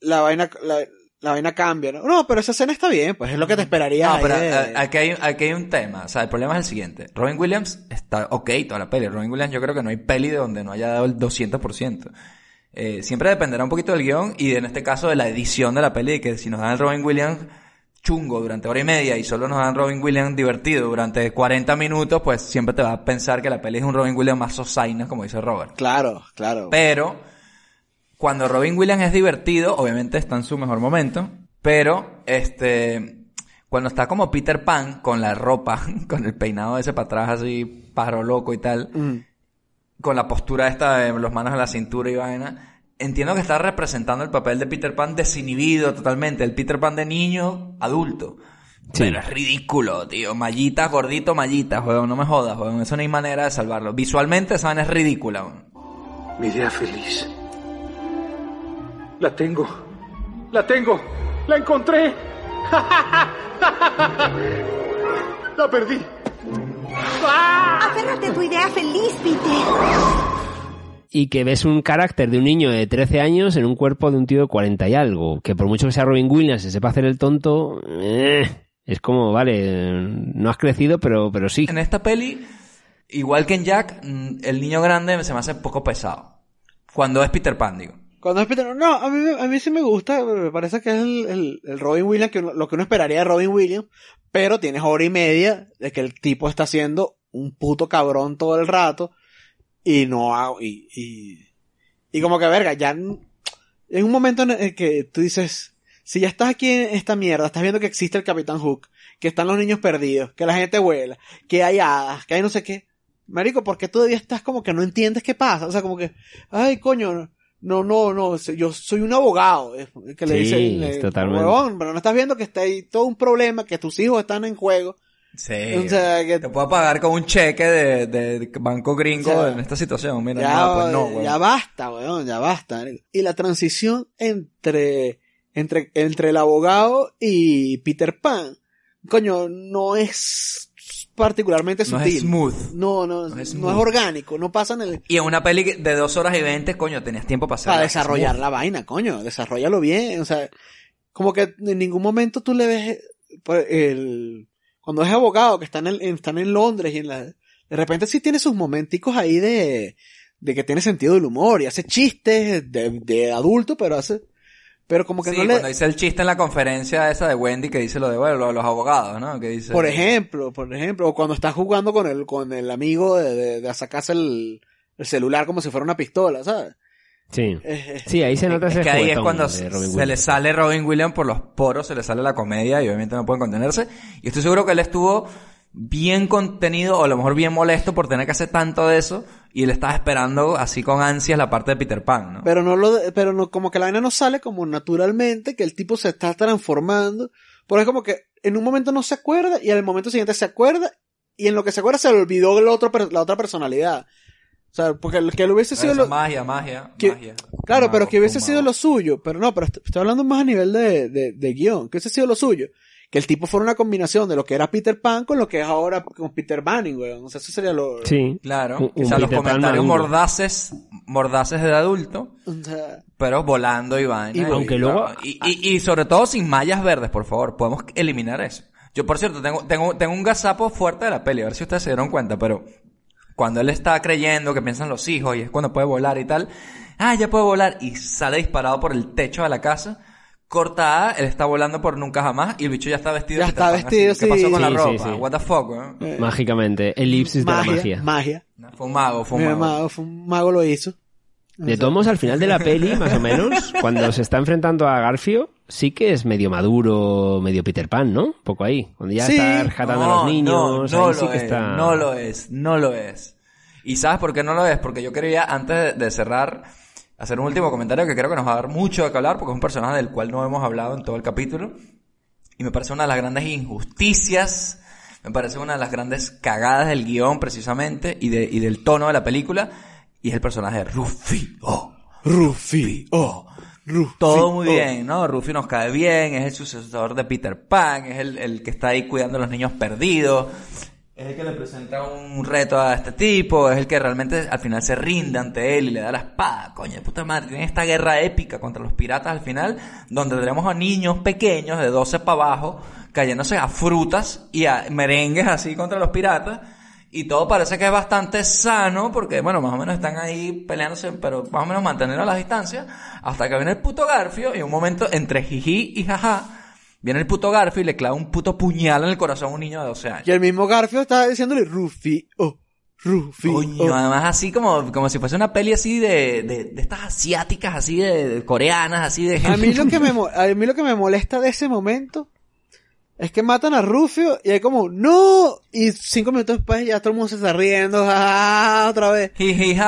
Speaker 4: la vaina, la, la vaina cambia, ¿no? No, pero esa escena está bien, pues es lo que te esperaría.
Speaker 2: No, pero
Speaker 4: de-
Speaker 2: eh, aquí hay, aquí hay un tema. O sea, el problema es el siguiente. Robin Williams está ok toda la peli. Robin Williams yo creo que no hay peli de donde no haya dado el 200%. Eh, siempre dependerá un poquito del guion y en este caso de la edición de la peli, que si nos dan el Robin Williams chungo durante hora y media y solo nos dan Robin Williams divertido durante 40 minutos, pues siempre te va a pensar que la peli es un Robin Williams más sosaina, como dice Robert.
Speaker 4: Claro, claro.
Speaker 2: Pero cuando Robin Williams es divertido, obviamente está en su mejor momento, pero este cuando está como Peter Pan con la ropa, *laughs* con el peinado ese para atrás así paro loco y tal,
Speaker 4: Mm.
Speaker 2: con la postura esta de los manos en la cintura y vaina, entiendo que está representando el papel de Peter Pan desinhibido totalmente, el Peter Pan de niño adulto.
Speaker 3: Sí.
Speaker 2: Pero es ridículo, tío. Mallitas, gordito, mallitas, weón. No me jodas, weón. Eso no hay manera de salvarlo. Visualmente esa vaina es ridícula, weón.
Speaker 1: Mi idea feliz. La tengo. La tengo. La encontré. *laughs* La perdí.
Speaker 7: Aférrate a tu idea feliz, Peter.
Speaker 3: Y que ves un carácter de un niño de 13 años en un cuerpo de un tío de 40 y algo. Que por mucho que sea Robin Williams y sepa hacer el tonto, eh, es como, vale, no has crecido, pero, pero sí.
Speaker 2: En esta peli, igual que en Jack, mm, el niño grande se me hace poco pesado. Cuando es Peter Pan, digo.
Speaker 4: Cuando es no, a mí, a mí sí me gusta, me parece que es el, el, Robin Williams, que lo que uno esperaría de Robin Williams, pero tienes hora y media de que el tipo está haciendo un puto cabrón todo el rato y no y, y, y como que verga, ya en, un momento en que tú dices, si ya estás aquí en esta mierda, estás viendo que existe el Capitán Hook, que están los niños perdidos, que la gente vuela, que hay hadas, que hay no sé qué. Marico, ¿por qué todavía estás como que no entiendes qué pasa? O sea, como que, ay, coño, no, no, no, yo soy un abogado. Que le
Speaker 3: Sí,
Speaker 4: dicen, eh,
Speaker 3: totalmente.
Speaker 4: "Huevón, pero no estás viendo que está ahí todo un problema, que tus hijos están en juego.
Speaker 2: Sí.
Speaker 4: O sea, que
Speaker 2: Te puedo pagar con un cheque de, de banco gringo
Speaker 4: O sea,
Speaker 2: en esta situación. Mira,
Speaker 4: ya,
Speaker 2: no, pues no, weón.
Speaker 4: ya basta, weón, ya basta. Y la transición entre, entre, entre el abogado y Peter Pan, coño, no es particularmente
Speaker 2: No
Speaker 4: sutil.
Speaker 2: es smooth.
Speaker 4: No, no,
Speaker 2: No
Speaker 4: no
Speaker 2: es
Speaker 4: es,
Speaker 2: smooth.
Speaker 4: orgánico, no pasa en el,
Speaker 2: Y en una peli de dos horas y veinte, coño, tenías tiempo para hacer
Speaker 4: para desarrollar la vaina, coño, desarrollalo bien, o sea, como que en ningún momento tú le ves por el, cuando es abogado que están en, están en Londres y en la, de repente sí tiene sus momenticos ahí de, de que tiene sentido del humor y hace chistes de, de adulto, pero hace, pero como que
Speaker 2: Sí,
Speaker 4: no le,
Speaker 2: cuando dice el chiste en la conferencia esa de Wendy que dice lo de, bueno, lo de los abogados, ¿no? Que dice...
Speaker 4: por ejemplo, por ejemplo, o cuando está jugando con el, con el amigo de, de, de sacarse el, el celular como si fuera una pistola, ¿sabes?
Speaker 3: Sí.
Speaker 4: Es- es-
Speaker 3: Sí, ahí se nota
Speaker 2: Es
Speaker 3: ese
Speaker 2: que ahí es cuando se
Speaker 3: Robin
Speaker 2: le
Speaker 3: Williams.
Speaker 2: sale Robin Williams por los poros, se le sale la comedia y obviamente no pueden contenerse. Y estoy seguro que él estuvo bien contenido o a lo mejor bien molesto por tener que hacer tanto de eso y él estaba esperando así con ansias la parte de Peter Pan, ¿no?
Speaker 4: Pero no lo, pero no, como que la vaina no sale como naturalmente, que el tipo se está transformando. Porque es como que en un momento no se acuerda y en el momento siguiente se acuerda y en lo que se acuerda se le olvidó el otro, la otra personalidad. O sea, porque el que lo hubiese sido lo,
Speaker 2: magia, magia,
Speaker 4: que-
Speaker 2: magia.
Speaker 4: claro, pero que hubiese sido lo suyo, pero no, pero est- estoy hablando más a nivel de, de, de guion, que hubiese sido lo suyo. Que el tipo fuera una combinación de lo que era Peter Pan con lo que es ahora con Peter Manning, weón. O sea, eso sería lo...
Speaker 3: Sí.
Speaker 2: Claro.
Speaker 3: Un-
Speaker 2: o sea, los
Speaker 3: Pan
Speaker 2: comentarios mordaces, mordaces de adulto,
Speaker 4: O sea,
Speaker 2: pero volando y vaina.
Speaker 4: Y
Speaker 3: aunque luego-
Speaker 2: Y, y, y sobre todo sin mallas verdes, por favor. Podemos eliminar eso. Yo, por cierto, tengo, tengo, tengo un gazapo fuerte de la peli, a ver si ustedes se dieron cuenta, pero cuando él está creyendo que piensan los hijos y es cuando puede volar y tal, ah, ya puede volar y sale disparado por el techo de la casa. Corta A, él está volando por nunca jamás y el bicho ya está vestido.
Speaker 4: Ya está vestido,
Speaker 2: así. ¿Qué pasó
Speaker 4: sí.
Speaker 2: con la
Speaker 3: Sí,
Speaker 2: ropa?
Speaker 3: sí, sí.
Speaker 2: What the fuck,
Speaker 4: eh,
Speaker 3: Mágicamente. Elipsis de la
Speaker 4: magia,
Speaker 3: magia.
Speaker 4: magia.
Speaker 2: Fue un mago, fue un mago.
Speaker 4: mago, fue un mago lo hizo.
Speaker 3: De todos modos, al final de la peli, más o menos, *laughs* cuando se está enfrentando a Garfio, sí que es medio maduro, medio Peter Pan, ¿no? Un poco ahí. Cuando ya
Speaker 4: Sí.
Speaker 3: está rescatando a los niños,
Speaker 2: no,
Speaker 3: ahí
Speaker 2: lo
Speaker 3: sí que
Speaker 2: es,
Speaker 3: está...
Speaker 2: no lo es, no lo es. ¿Y sabes por qué no lo es? Porque yo quería, antes de cerrar, hacer un último comentario que creo que nos va a dar mucho de qué hablar, porque es un personaje del cual no hemos hablado en todo el capítulo. Y me parece una de las grandes injusticias, me parece una de las grandes cagadas del guion, precisamente, y, de, y del tono de la película, y es el personaje de.
Speaker 4: Rufi, oh, Rufi.
Speaker 2: Todo muy
Speaker 4: oh.
Speaker 2: bien, ¿no? Rufio nos cae bien, es el sucesor de Peter Pan, es el, el que está ahí cuidando a los niños perdidos, es el que le presenta un reto a este tipo, es el que realmente al final se rinde ante él y le da la espada, coño, puta madre, tiene esta guerra épica contra los piratas al final, donde tenemos a niños pequeños de 12 para abajo cayéndose a frutas y a merengues así contra los piratas. Y todo parece que es bastante sano, porque bueno, más o menos están ahí peleándose, pero más o menos manteniendo las distancias, hasta que viene el puto Garfio y un momento entre jiji y jaja, viene el puto Garfio y le clava un puto puñal en el corazón a un niño de 12 años.
Speaker 4: Y el mismo Garfio estaba diciéndole Rufi, oh, Rufi,
Speaker 2: Coño,
Speaker 4: oh.
Speaker 2: además así como, como si fuese una peli así de, de, de estas asiáticas, así de, de coreanas, así de...
Speaker 4: A mí lo que me, *laughs* a mí lo que me molesta de ese momento es que matan a Rufio y hay como, ¡No! Y cinco minutos después ya todo el mundo se está riendo, *laughs* ¡ah! Otra vez.
Speaker 2: Jiji.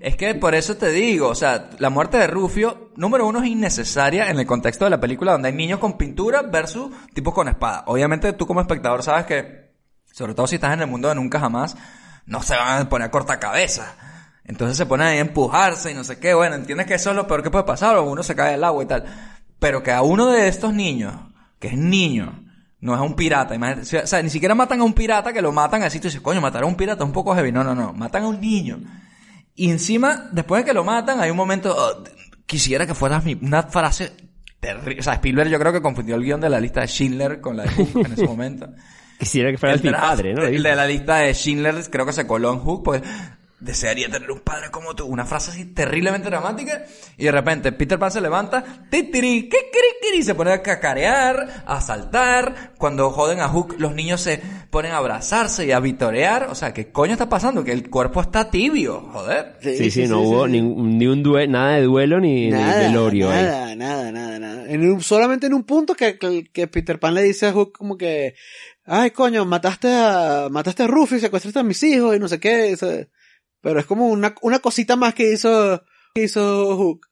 Speaker 2: Es que por eso te digo, o sea, la muerte de Rufio, número uno, es innecesaria en el contexto de la película donde hay niños con pintura versus tipos con espada. Obviamente tú como espectador sabes que, sobre todo si estás en el mundo de nunca jamás, no se van a poner a corta cabeza. Entonces se ponen ahí a empujarse y no sé qué. Bueno, entiendes que eso es lo peor que puede pasar, o uno se cae del agua y tal. Pero que a uno de estos niños, que es niño, no es un pirata, imagínate. O sea, ni siquiera matan a un pirata que lo matan así, tú dices, coño, matar a un pirata es un poco heavy. No, no, no. Matan a un niño. Y encima, después de que lo matan, hay un momento, oh, quisiera que fuera mi- una frase terrible. O sea, Spielberg yo creo que confundió el guion de la lista de Schindler con la de Hook en ese momento. *laughs*
Speaker 3: Quisiera que fuera el, mi padre, ¿no?
Speaker 2: El de la lista de Schindler creo que se coló en Hook porque desearía tener un padre como tú. Una frase así terriblemente dramática. Y de repente Peter Pan se levanta, titiri, y se pone a cacarear, a saltar. Cuando joden a Hook, los niños se ponen a abrazarse y a vitorear. O sea, ¿qué coño está pasando? Que el cuerpo está tibio, joder.
Speaker 3: Sí, sí, no hubo Ni, ni un duelo, nada de duelo ni,
Speaker 4: Nada,
Speaker 3: ni velorio ahí.
Speaker 4: nada, nada, nada, nada. En un- solamente en un punto que, que, que Peter Pan le dice a Hook como que, ay coño, mataste a, mataste a Ruffy, secuestraste a mis hijos y no sé qué. Pero es como una, una cosita más que hizo, que hizo Hook.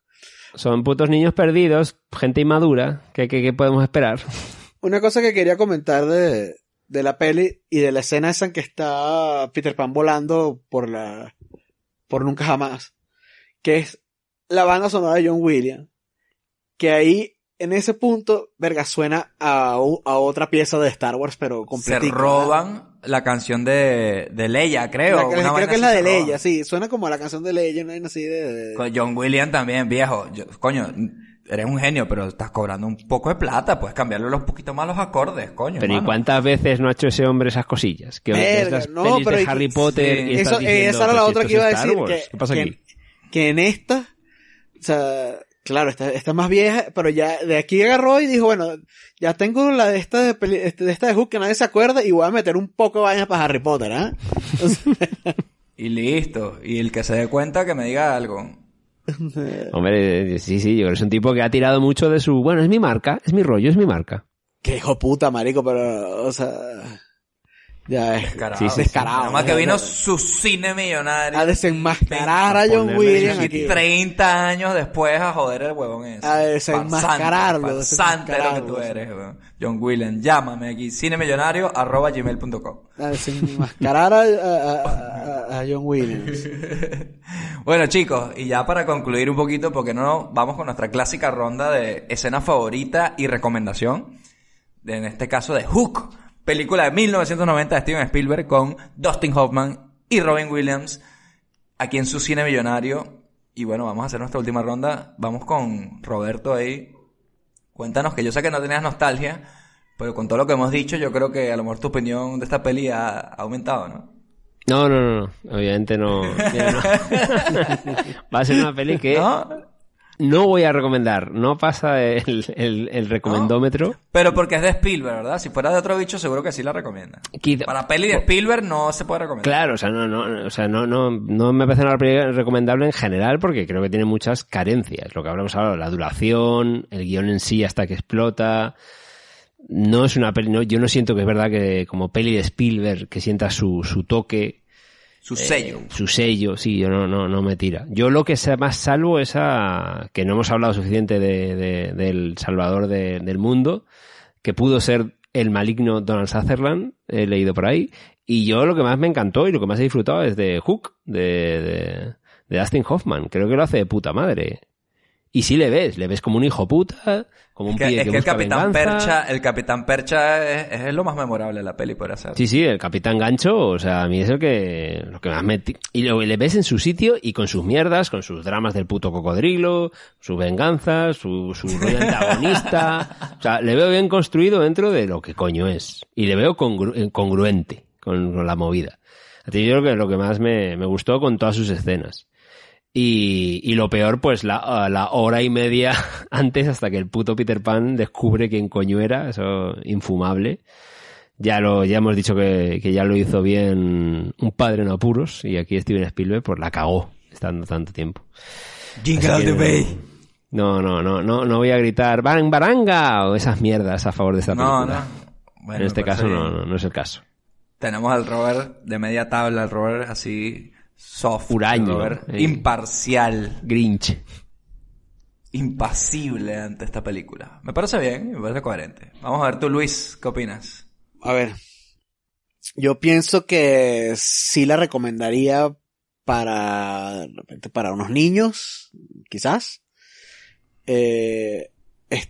Speaker 3: Son putos niños perdidos, gente inmadura. ¿Qué, qué, qué podemos esperar? *laughs*
Speaker 4: Una cosa que quería comentar de, de la peli y de la escena esa en que está Peter Pan volando por la, por nunca jamás, que es la banda sonora de John Williams, que ahí, en ese punto, verga, suena a, a otra pieza de Star Wars, pero
Speaker 2: Se
Speaker 4: completita.
Speaker 2: roban la canción de, de Leia, creo.
Speaker 4: La que-
Speaker 2: una
Speaker 4: creo
Speaker 2: vaina
Speaker 4: que es la de. Leia, sí, suena como la canción de Leia, una vaina así de, de-
Speaker 2: Con John Williams también, viejo. Yo- coño, eres un genio, pero estás cobrando un poco de plata. Puedes cambiarle los poquitos más los acordes, coño.
Speaker 3: Pero ¿y cuántas veces no ha hecho ese hombre esas cosillas? Que
Speaker 4: Verga,
Speaker 3: estas
Speaker 4: no,
Speaker 3: pelis
Speaker 4: pero
Speaker 3: de
Speaker 4: y-
Speaker 3: Harry Potter
Speaker 2: sí.
Speaker 3: y estás
Speaker 4: Eso, eh,
Speaker 3: diciendo,
Speaker 4: esa era la
Speaker 3: "Pero si
Speaker 4: otra que iba a decir, que,
Speaker 3: ¿Qué pasa
Speaker 4: que-
Speaker 3: aquí?
Speaker 4: que en esta, o sea, claro, esta, esta es más vieja, pero ya de aquí agarró y dijo, bueno, ya tengo la de esta de, peli- este- de esta de Hook que nadie se acuerda y voy a meter un poco de vainas para Harry Potter, ¿ah? Sea, *laughs*
Speaker 2: Y listo. Y el que se dé cuenta que me diga algo. *laughs*
Speaker 3: Hombre, eh, sí, sí, yo creo que es un tipo que ha tirado mucho de su... Bueno, es mi marca, es mi rollo, es mi marca.
Speaker 4: Qué hijo puta, marico, pero, o sea, ya es
Speaker 2: Descarado.
Speaker 3: Sí, sí, sí.
Speaker 4: descarado.
Speaker 2: Nada más que
Speaker 4: ¿no?
Speaker 2: vino su cine millonario.
Speaker 4: a desenmascarar a John Williams aquí.
Speaker 2: 30 años después a joder el huevón ese.
Speaker 4: A desenmascararlo,
Speaker 2: Farsante, lo que tú eres, weón. John Williams, llámame aquí, cinemillonario arroba gmail.com.
Speaker 4: A desenmascarar a, a- a- a John Williams. *laughs*
Speaker 2: Bueno chicos, y ya para concluir un poquito, porque no vamos con nuestra clásica ronda de escena favorita y recomendación, de, en este caso de Hook, película de 1990 de Steven Spielberg con Dustin Hoffman y Robin Williams, aquí en su cine millonario. Y bueno, vamos a hacer nuestra última ronda. Vamos con Roberto ahí. Cuéntanos, que yo sé que no tenías nostalgia, pero con todo lo que hemos dicho, yo creo que a lo mejor tu opinión de esta peli ha, ha aumentado, ¿no?
Speaker 3: No, no, no, no. Obviamente no. *laughs* *laughs* Va a ser una peli que
Speaker 2: ¿No?
Speaker 3: No voy a recomendar. No pasa el, el, el recomendómetro.
Speaker 2: Pero porque es de Spielberg, ¿verdad? Si fuera de otro bicho, seguro que sí la recomienda. Para peli de Spielberg no se puede recomendar.
Speaker 3: Claro, o sea, no, no, o sea, no, no, no me parece una peli recomendable en general porque creo que tiene muchas carencias. Lo que hablamos ahora, la duración, el guion en sí hasta que explota. No es una peli, no, yo no siento que es verdad que como peli de Spielberg que sienta su, su toque,
Speaker 2: Su sello.
Speaker 3: su sello, sí, yo no, no, no me tira. Yo lo que sea más salvo es a, que no hemos hablado suficiente de, de- del Salvador de- del mundo, que pudo ser el maligno Donald Sutherland, he leído por ahí, y yo lo que más me encantó y lo que más he disfrutado es de Hook, de, de, de Dustin Hoffman, creo que lo hace de puta madre. Y sí le ves, le ves como un hijo puta, como un
Speaker 2: que,
Speaker 3: pibe
Speaker 2: es
Speaker 3: que,
Speaker 2: que el Capitán
Speaker 3: venganza.
Speaker 2: Percha, el Capitán Percha es, es lo más memorable de la peli, por hacer.
Speaker 3: Sí, sí, el Capitán Gancho, o sea, a mí es el que, lo que más me... Y lo, le ves en su sitio y con sus mierdas, con sus dramas del puto cocodrilo, su venganza, su, su *laughs* rollo antagonista. O sea, le veo bien construido dentro de lo que coño es. Y le veo congru- eh, congruente con, con la movida. A ti yo creo que lo que más me, me gustó con todas sus escenas. Y, y lo peor, pues la, la hora y media *laughs* antes hasta que el puto Peter Pan descubre quién coño era, eso infumable. Ya lo, ya hemos dicho que, que ya lo hizo bien un padre en apuros y aquí Steven Spielberg pues la cagó estando tanto tiempo.
Speaker 2: Jingle.
Speaker 3: No, no, no, no, no voy a gritar barang baranga o esas mierdas a favor de esta
Speaker 2: No,
Speaker 3: película.
Speaker 2: no. Bueno,
Speaker 3: en este
Speaker 2: parece
Speaker 3: caso no, no, no es el caso.
Speaker 2: Tenemos al Robert de media tabla, al Robert así soft. Robert
Speaker 3: eh.
Speaker 2: imparcial,
Speaker 3: Grinch.
Speaker 2: impasible ante esta película. Me parece bien, me parece coherente. Vamos a ver tú, Luis, ¿qué opinas?
Speaker 4: A ver. Yo pienso que sí la recomendaría para, de repente, para unos niños, quizás. Eh,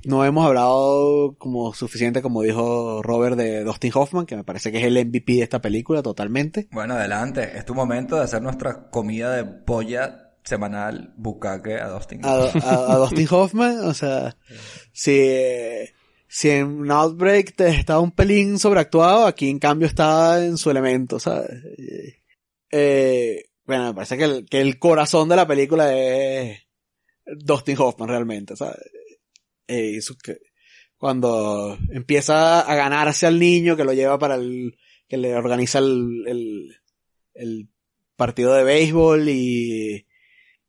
Speaker 4: no hemos hablado como suficiente, como dijo Robert, de Dustin Hoffman, que me parece que es el MVP de esta película totalmente.
Speaker 2: Bueno, adelante. Es tu momento de hacer nuestra comida de polla semanal bucaque a Dustin.
Speaker 4: A, a- a Dustin Hoffman, o sea, si, si en Outbreak te estaba un pelín sobreactuado, aquí en cambio está en su elemento, ¿sabes? Eh, Bueno, me parece que el, que el corazón de la película es Dustin Hoffman realmente, ¿sabes? Eh, que, cuando empieza a ganarse al niño que lo lleva para el, que le organiza el, el, el partido de béisbol y,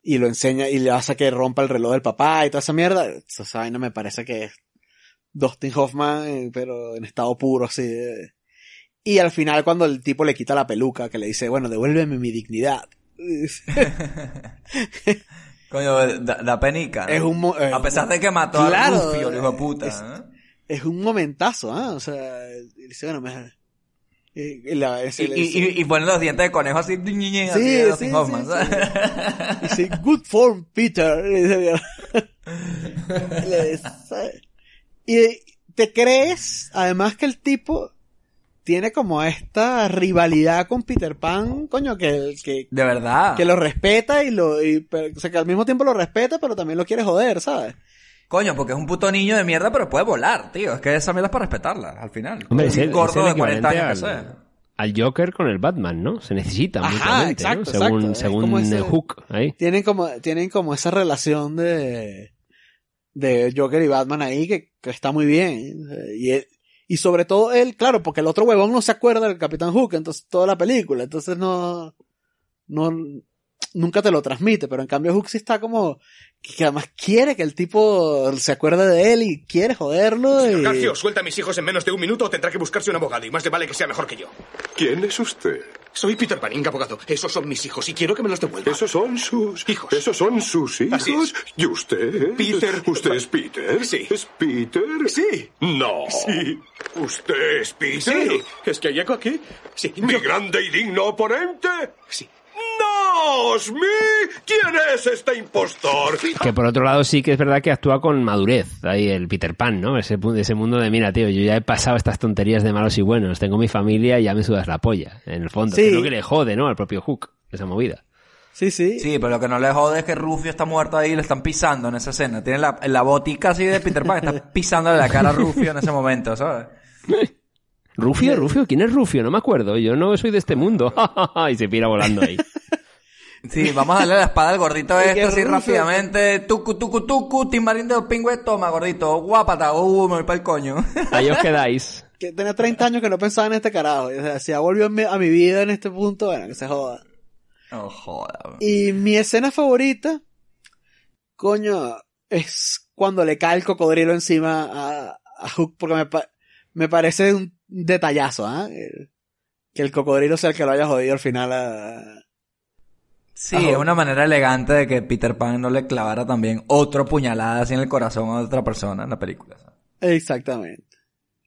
Speaker 4: y lo enseña y le hace que rompa el reloj del papá y toda esa mierda. Esa vaina me parece que es Dustin Hoffman, eh, pero en estado puro así. eh. Y al final cuando el tipo le quita la peluca, que le dice, bueno, devuélveme mi dignidad. *laughs*
Speaker 2: Coño, da, da penica. ¿no?
Speaker 4: Es un mo- eh,
Speaker 2: A pesar de que mató
Speaker 4: Claro,
Speaker 2: a Rufio, el hijo de puta.
Speaker 4: es-
Speaker 2: ¿eh?
Speaker 4: es un momentazo, ¿ah? O sea, y dice, bueno, me... Y, y la-
Speaker 2: Y, y, y, los dientes de conejo así, ñi, así,
Speaker 4: Sí, sí,
Speaker 2: Dustin
Speaker 4: sí,
Speaker 2: Hoffman,
Speaker 4: sí. *laughs*
Speaker 2: ¿sabes?
Speaker 4: Dice, good form, Peter. Y dice, *laughs* Le dice, Y te crees, además que el tipo tiene como esta rivalidad con Peter Pan, coño, que, que,
Speaker 2: De verdad.
Speaker 4: que lo respeta y lo, y, pero- o sea, que al mismo tiempo lo respeta, pero también lo quiere joder, ¿sabes?
Speaker 2: Coño, porque es un puto niño de mierda, pero puede volar, tío. Es que esa mierda es para respetarla, al final.
Speaker 3: Hombre,
Speaker 2: Es
Speaker 3: el,
Speaker 2: gordo
Speaker 3: es el
Speaker 2: de 40
Speaker 3: equivalente
Speaker 2: años que
Speaker 3: al,
Speaker 2: sea.
Speaker 3: al Joker con el Batman, ¿no? Se necesitan
Speaker 4: Ajá, exacto,
Speaker 3: ¿no? Según,
Speaker 4: exacto. Es
Speaker 3: según
Speaker 4: como ese-
Speaker 3: eh, Hook, ahí.
Speaker 4: Tienen como, tienen como esa relación de, de Joker y Batman ahí que, que está muy bien. Y él- y sobre todo él, claro, porque el otro huevón no se acuerda del Capitán Hook, entonces toda la película, entonces no, no, nunca te lo transmite, pero en cambio Hook sí está como, que además quiere que el tipo se acuerde de él y quiere joderlo y...
Speaker 8: Garcio, suelta a mis hijos en menos de un minuto o tendrá que buscarse un abogado y más le vale que sea mejor que yo.
Speaker 1: ¿Quién es usted?
Speaker 8: Soy Peter Panning, abogado. Esos son mis hijos y quiero que me los devuelva.
Speaker 1: Esos son sus
Speaker 8: Hijos.
Speaker 1: Esos son sus hijos.
Speaker 8: Así es.
Speaker 1: ¿Y usted?
Speaker 8: Peter.
Speaker 1: ¿Usted es Peter?
Speaker 8: Sí.
Speaker 1: ¿Es Peter?
Speaker 8: Sí.
Speaker 1: No.
Speaker 8: Sí.
Speaker 1: ¿Usted es Peter?
Speaker 8: Sí. ¿Es que hay eco aquí? Sí.
Speaker 1: ¿Mi
Speaker 8: yo-
Speaker 1: grande y digno oponente?
Speaker 8: Sí.
Speaker 1: ¡Nos me! ¿Quién es este impostor?
Speaker 3: Que por otro lado sí que es verdad que actúa con madurez, ahí el Peter Pan, ¿no? Ese, mundo de, mira, tío, yo ya he pasado estas tonterías de malos y buenos, tengo mi familia y ya me sudas la polla, en el fondo.
Speaker 4: Sí.
Speaker 3: Que es lo que le jode, ¿no? Al propio Hook, esa movida.
Speaker 4: Sí, sí.
Speaker 2: Sí, pero lo que no le jode es que Rufio está muerto ahí y le están pisando en esa escena. Tiene la, la botica así de Peter Pan, está *laughs* pisándole la cara a Rufio en ese momento, ¿sabes?
Speaker 3: ¿Rufio? ¿Rufio? ¿Quién es Rufio? No me acuerdo, yo no soy de este mundo. *laughs* y se pira volando ahí.
Speaker 2: Sí, vamos a darle la espada al gordito *laughs*
Speaker 4: ¿Y
Speaker 2: este
Speaker 4: qué
Speaker 2: así
Speaker 4: Rufio?
Speaker 2: rápidamente. Tucu, tucu, tucu, timbarín de los pingües, toma, gordito. Guapata, uh, me voy para el coño. *laughs*
Speaker 3: Ahí os quedáis.
Speaker 4: Que tenía 30 años que no pensaba en este carajo. O sea, si ya volvió a mi, vida en este punto, bueno, que se joda.
Speaker 2: No joda. bro.
Speaker 4: Y mi escena favorita, coño, es cuando le cae el cocodrilo encima a, a Hook, porque me, pa- me parece un detallazo, ¿ah? El- Que el cocodrilo sea el que lo haya jodido al final a...
Speaker 2: Sí,
Speaker 4: Ajá.
Speaker 2: es una manera elegante de que Peter Pan no le clavara también otro puñalada así en el corazón a otra persona en la película. ¿sabes?
Speaker 4: Exactamente.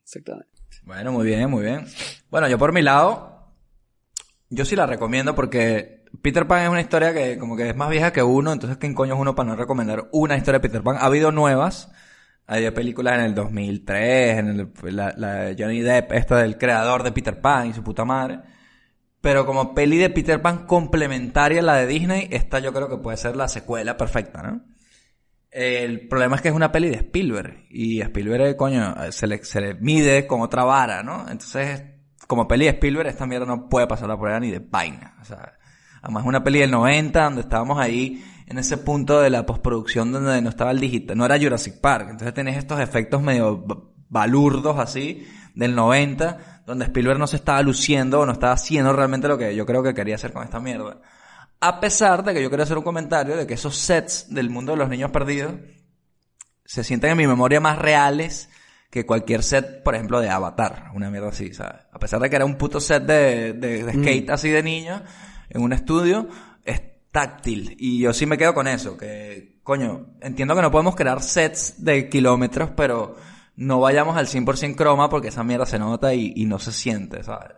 Speaker 4: Exactamente.
Speaker 2: Bueno, muy bien, muy bien. Bueno, yo por mi lado, yo sí la recomiendo porque Peter Pan es una historia que como que es más vieja que uno, entonces ¿quién coño es uno para no recomendar una historia de Peter Pan? Ha habido nuevas, hay películas en el 2003, en el, la, la de Johnny Depp, esta del creador de Peter Pan y su puta madre. Pero como peli de Peter Pan complementaria a la de Disney, esta yo creo que puede ser la secuela perfecta, ¿no? El problema es que es una peli de Spielberg. Y Spielberg, coño, se le, se le mide con otra vara, ¿no? Entonces, como peli de Spielberg, esta mierda no puede pasar la prueba ni de vaina. O sea, además es una peli del 90, donde estábamos ahí en ese punto de la postproducción donde no estaba el digital, no era Jurassic Park. Entonces tenés estos efectos medio balurdos así, del 90, donde Spielberg no se estaba luciendo o no estaba haciendo realmente lo que yo creo que quería hacer con esta mierda. A pesar de que yo quiero hacer un comentario de que esos sets del mundo de los niños perdidos se sienten en mi memoria más reales que cualquier set, por ejemplo, de Avatar, una mierda así, ¿sabes? A pesar de que era un puto set de, de, de skate así de niños en un estudio, es táctil. Y yo sí me quedo con eso, que, coño, entiendo que no podemos crear sets de kilómetros, pero no vayamos al 100% croma porque esa mierda se nota y, no se siente, ¿sabes?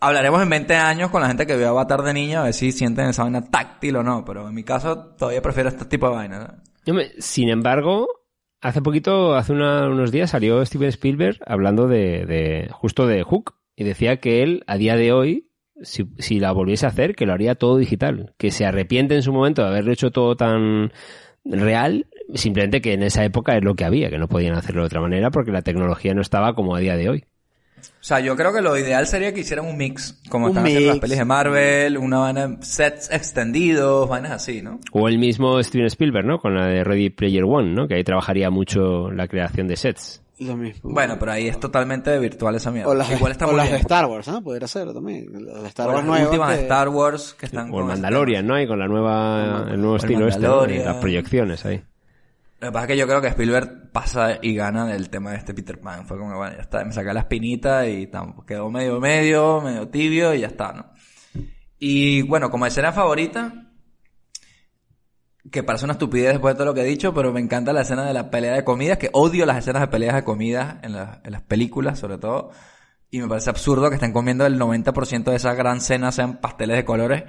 Speaker 2: Hablaremos en 20 años con la gente que vio Avatar de niño a ver si sienten esa vaina táctil o no, pero en mi caso todavía prefiero este tipo de vainas. ¿no?
Speaker 3: Hombre, sin embargo, hace poquito, hace unos días salió Steven Spielberg hablando de, de- justo de Hook y decía que él a día de hoy, si, si la volviese a hacer, que lo haría todo digital, que se arrepiente en su momento de haberlo hecho todo tan real, simplemente que en esa época es lo que había, que no podían hacerlo de otra manera porque la tecnología no estaba como a día de hoy.
Speaker 2: O sea, yo creo que lo ideal sería que hicieran un mix, como
Speaker 4: Un
Speaker 2: están haciendo las pelis de Marvel, una vaina, sets extendidos, vainas así, ¿no?
Speaker 3: O el mismo Steven Spielberg, ¿no? Con la de Ready Player One, ¿no? Que ahí trabajaría mucho la creación de sets.
Speaker 4: Lo mismo.
Speaker 2: Bueno, pero ahí es totalmente virtual esa mierda.
Speaker 4: o las,
Speaker 2: Igual está
Speaker 4: o
Speaker 2: muy
Speaker 4: las de. Star Wars, ¿no? Podría ser también. Las de Star
Speaker 2: O
Speaker 4: Wars
Speaker 2: las
Speaker 4: nuevas
Speaker 2: últimas de
Speaker 4: que-
Speaker 2: Star Wars que están
Speaker 3: O el
Speaker 2: con
Speaker 3: Mandalorian, ¿no? Y con la nueva, el nuevo
Speaker 2: el
Speaker 3: estilo este, ¿no?
Speaker 2: Mandalorian.
Speaker 3: Las proyecciones ahí.
Speaker 2: Lo que pasa es que yo creo que Spielberg pasa y gana del tema de este Peter Pan. Fue como, bueno, ya está, me saqué la espinita y tam- quedó medio medio, medio tibio y ya está, ¿no? Y bueno, como escena favorita, que parece una estupidez después de todo lo que he dicho, pero me encanta la escena de la pelea de comidas, que odio las escenas de peleas de comidas en, la- en las películas, sobre todo. Y me parece absurdo que estén comiendo el 90% de esa gran cena sean pasteles de colores.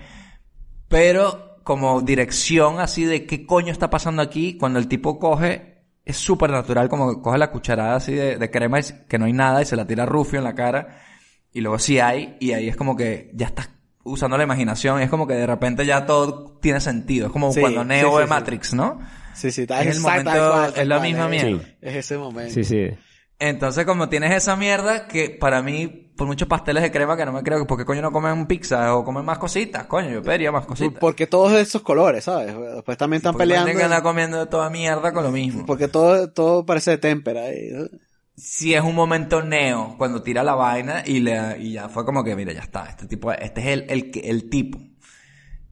Speaker 2: Pero como dirección así de qué coño está pasando aquí, cuando el tipo coge, es súper natural, como que coge la cucharada así de, de crema y que no hay nada y se la tira a Rufio en la cara. Y luego sí hay, y ahí es como que ya estás usando la imaginación, y es como que de repente ya todo tiene sentido. Es como
Speaker 4: Sí,
Speaker 2: cuando Neo
Speaker 4: sí, sí,
Speaker 2: de
Speaker 4: sí.
Speaker 2: Matrix, ¿no?
Speaker 4: Sí, sí, está
Speaker 2: Es el momento-
Speaker 4: cual,
Speaker 2: es la misma mierda.
Speaker 4: Es ese momento.
Speaker 3: Sí, sí.
Speaker 2: Entonces, como tienes esa mierda, que para mí, por muchos pasteles de crema que no me creo que, ¿por qué coño no comen pizza o comen más cositas? Coño, yo pediría más cositas.
Speaker 4: Porque todos esos colores, ¿sabes? Después también están
Speaker 2: Porque
Speaker 4: peleando.
Speaker 2: que andar comiendo toda mierda con lo mismo.
Speaker 4: Porque todo, todo parece de témpera. ¿no?
Speaker 2: Si es un momento neo, cuando tira la vaina y le, y ya fue como que, mira, ya está, este tipo, este es el, el, el tipo.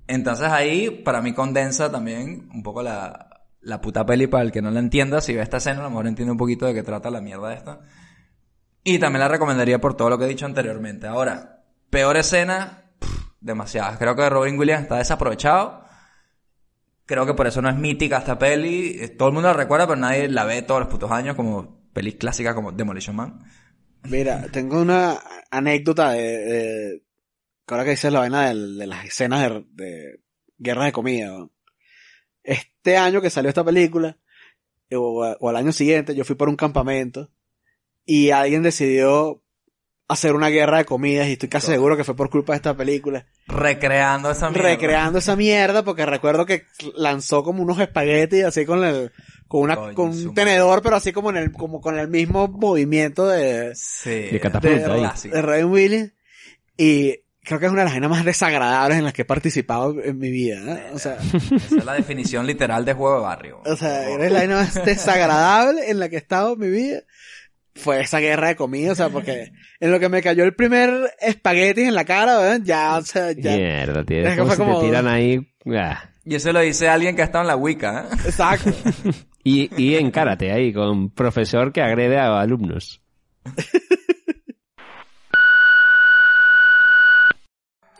Speaker 2: Entonces ahí, para mí condensa también un poco la, la puta peli para el que no la entienda. Si ve esta escena, a lo mejor entiende un poquito de qué trata la mierda esta. Y también la recomendaría por todo lo que he dicho anteriormente. Ahora, peor escena, demasiadas. Creo que Robin Williams está desaprovechado. Creo que por eso no es mítica esta peli. Eh, Todo el mundo la recuerda, pero nadie la ve todos los putos años como pelis clásicas como Demolition Man.
Speaker 4: Mira, tengo una anécdota de, de- ahora que dices la vaina del- de, las escenas de, de de comida. Este año que salió esta película, o, o al año siguiente, yo fui por un campamento y alguien decidió hacer una guerra de comidas y estoy casi seguro que fue por culpa de esta película.
Speaker 2: Recreando esa mierda.
Speaker 4: Recreando esa mierda porque recuerdo que lanzó como unos espaguetis así con el con una
Speaker 2: Coño,
Speaker 4: con un tenedor pero así como en el como con el mismo movimiento de
Speaker 2: Sí.
Speaker 3: De
Speaker 4: de Williams y creo que es una de las vainas más desagradables en las que he participado en mi vida ¿eh? o sea
Speaker 2: Esa es la definición literal de juego de barrio.
Speaker 4: o sea era la vaina más desagradable en la que he estado en mi vida fue esa guerra de comida o sea porque en lo que me cayó el primer espagueti en la cara ¿verdad? ya o sea ya
Speaker 3: Mierda, tío.
Speaker 4: Es
Speaker 3: como si
Speaker 4: como-
Speaker 3: te tiran ahí... ah.
Speaker 2: Y eso lo dice alguien que ha estado en la Wicca, ¿eh? *laughs*
Speaker 4: exacto
Speaker 3: Y, y en karate ahí, con profesor que agrede a alumnos. *laughs*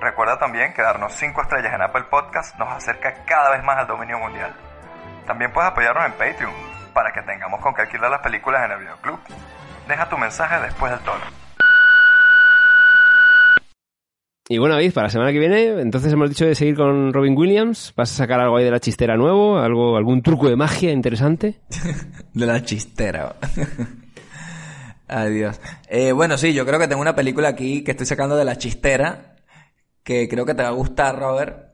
Speaker 9: Recuerda también que darnos 5 estrellas en Apple Podcast nos acerca cada vez más al dominio mundial. También puedes apoyarnos en Patreon para que tengamos con qué alquilar las películas en el videoclub. Deja tu mensaje después del tono.
Speaker 3: Y bueno, David, para la semana que viene, entonces hemos dicho de seguir con Robin Williams. ¿Vas a sacar algo ahí de la chistera nuevo? algo ¿Algún truco de magia interesante? *laughs*
Speaker 2: De la chistera. *laughs* Adiós. Eh, bueno, sí, yo creo que tengo una película aquí que estoy sacando de la chistera que creo que te va a gustar, Robert.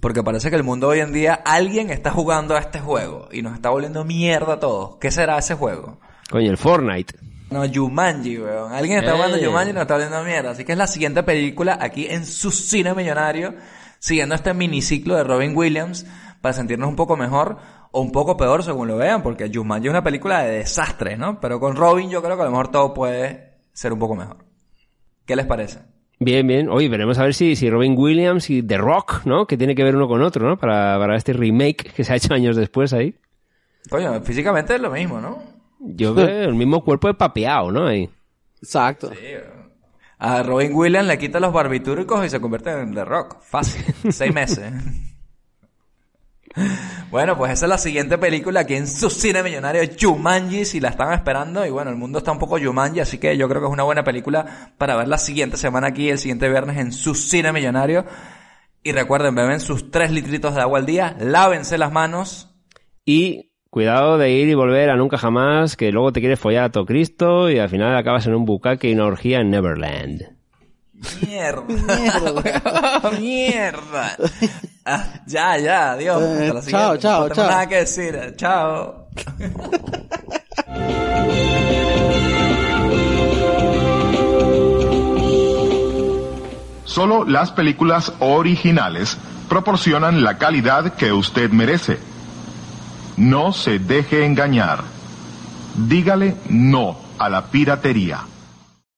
Speaker 2: Porque parece que el mundo hoy en día, alguien está jugando a este juego y nos está volviendo mierda a todos. ¿Qué será ese juego?
Speaker 3: Coño, el Fortnite.
Speaker 2: No, Jumanji, weón. Alguien está jugando
Speaker 3: Eh.
Speaker 2: Jumanji y nos está volviendo mierda. Así que es la siguiente película aquí en su cine millonario, siguiendo este miniciclo de Robin Williams para sentirnos un poco mejor o un poco peor según lo vean, porque Jumanji es una película de desastres, ¿no? Pero con Robin yo creo que a lo mejor todo puede ser un poco mejor. ¿Qué les parece?
Speaker 3: Bien, bien. Oye, veremos a ver si, si Robin Williams y The Rock, ¿no? Que tiene que ver uno con otro, ¿no? Para, para este remake que se ha hecho años después ahí.
Speaker 2: Coño, físicamente es lo mismo, ¿no?
Speaker 3: Yo veo el mismo cuerpo de papeado, ¿no? Ahí.
Speaker 4: exacto
Speaker 2: A Robin Williams le quita los barbitúricos y se convierte en The Rock. Fácil. *laughs* Seis meses. Bueno, pues esa es la siguiente película aquí en su cine millonario, Jumanji, si la están esperando. Y bueno, el mundo está un poco Jumanji, así que yo creo que es una buena película para ver la siguiente semana aquí, el siguiente viernes en su cine millonario. Y recuerden, beben sus tres litritos de agua al día, lávense las manos.
Speaker 3: Y cuidado de ir y volver a nunca jamás, que luego te quieres follar a todo Cristo y al final acabas en un bucaque y una orgía en Neverland.
Speaker 2: Mierda. Mierda. *laughs* Mierda. Ah, ya, ya, adiós. Hasta la
Speaker 4: Eh, chao,
Speaker 2: siguiente.
Speaker 4: chao,
Speaker 2: no tengo
Speaker 4: chao.
Speaker 2: nada que decir. Chao.
Speaker 10: Solo las películas originales proporcionan la calidad que usted merece. No se deje engañar. Dígale no a la piratería.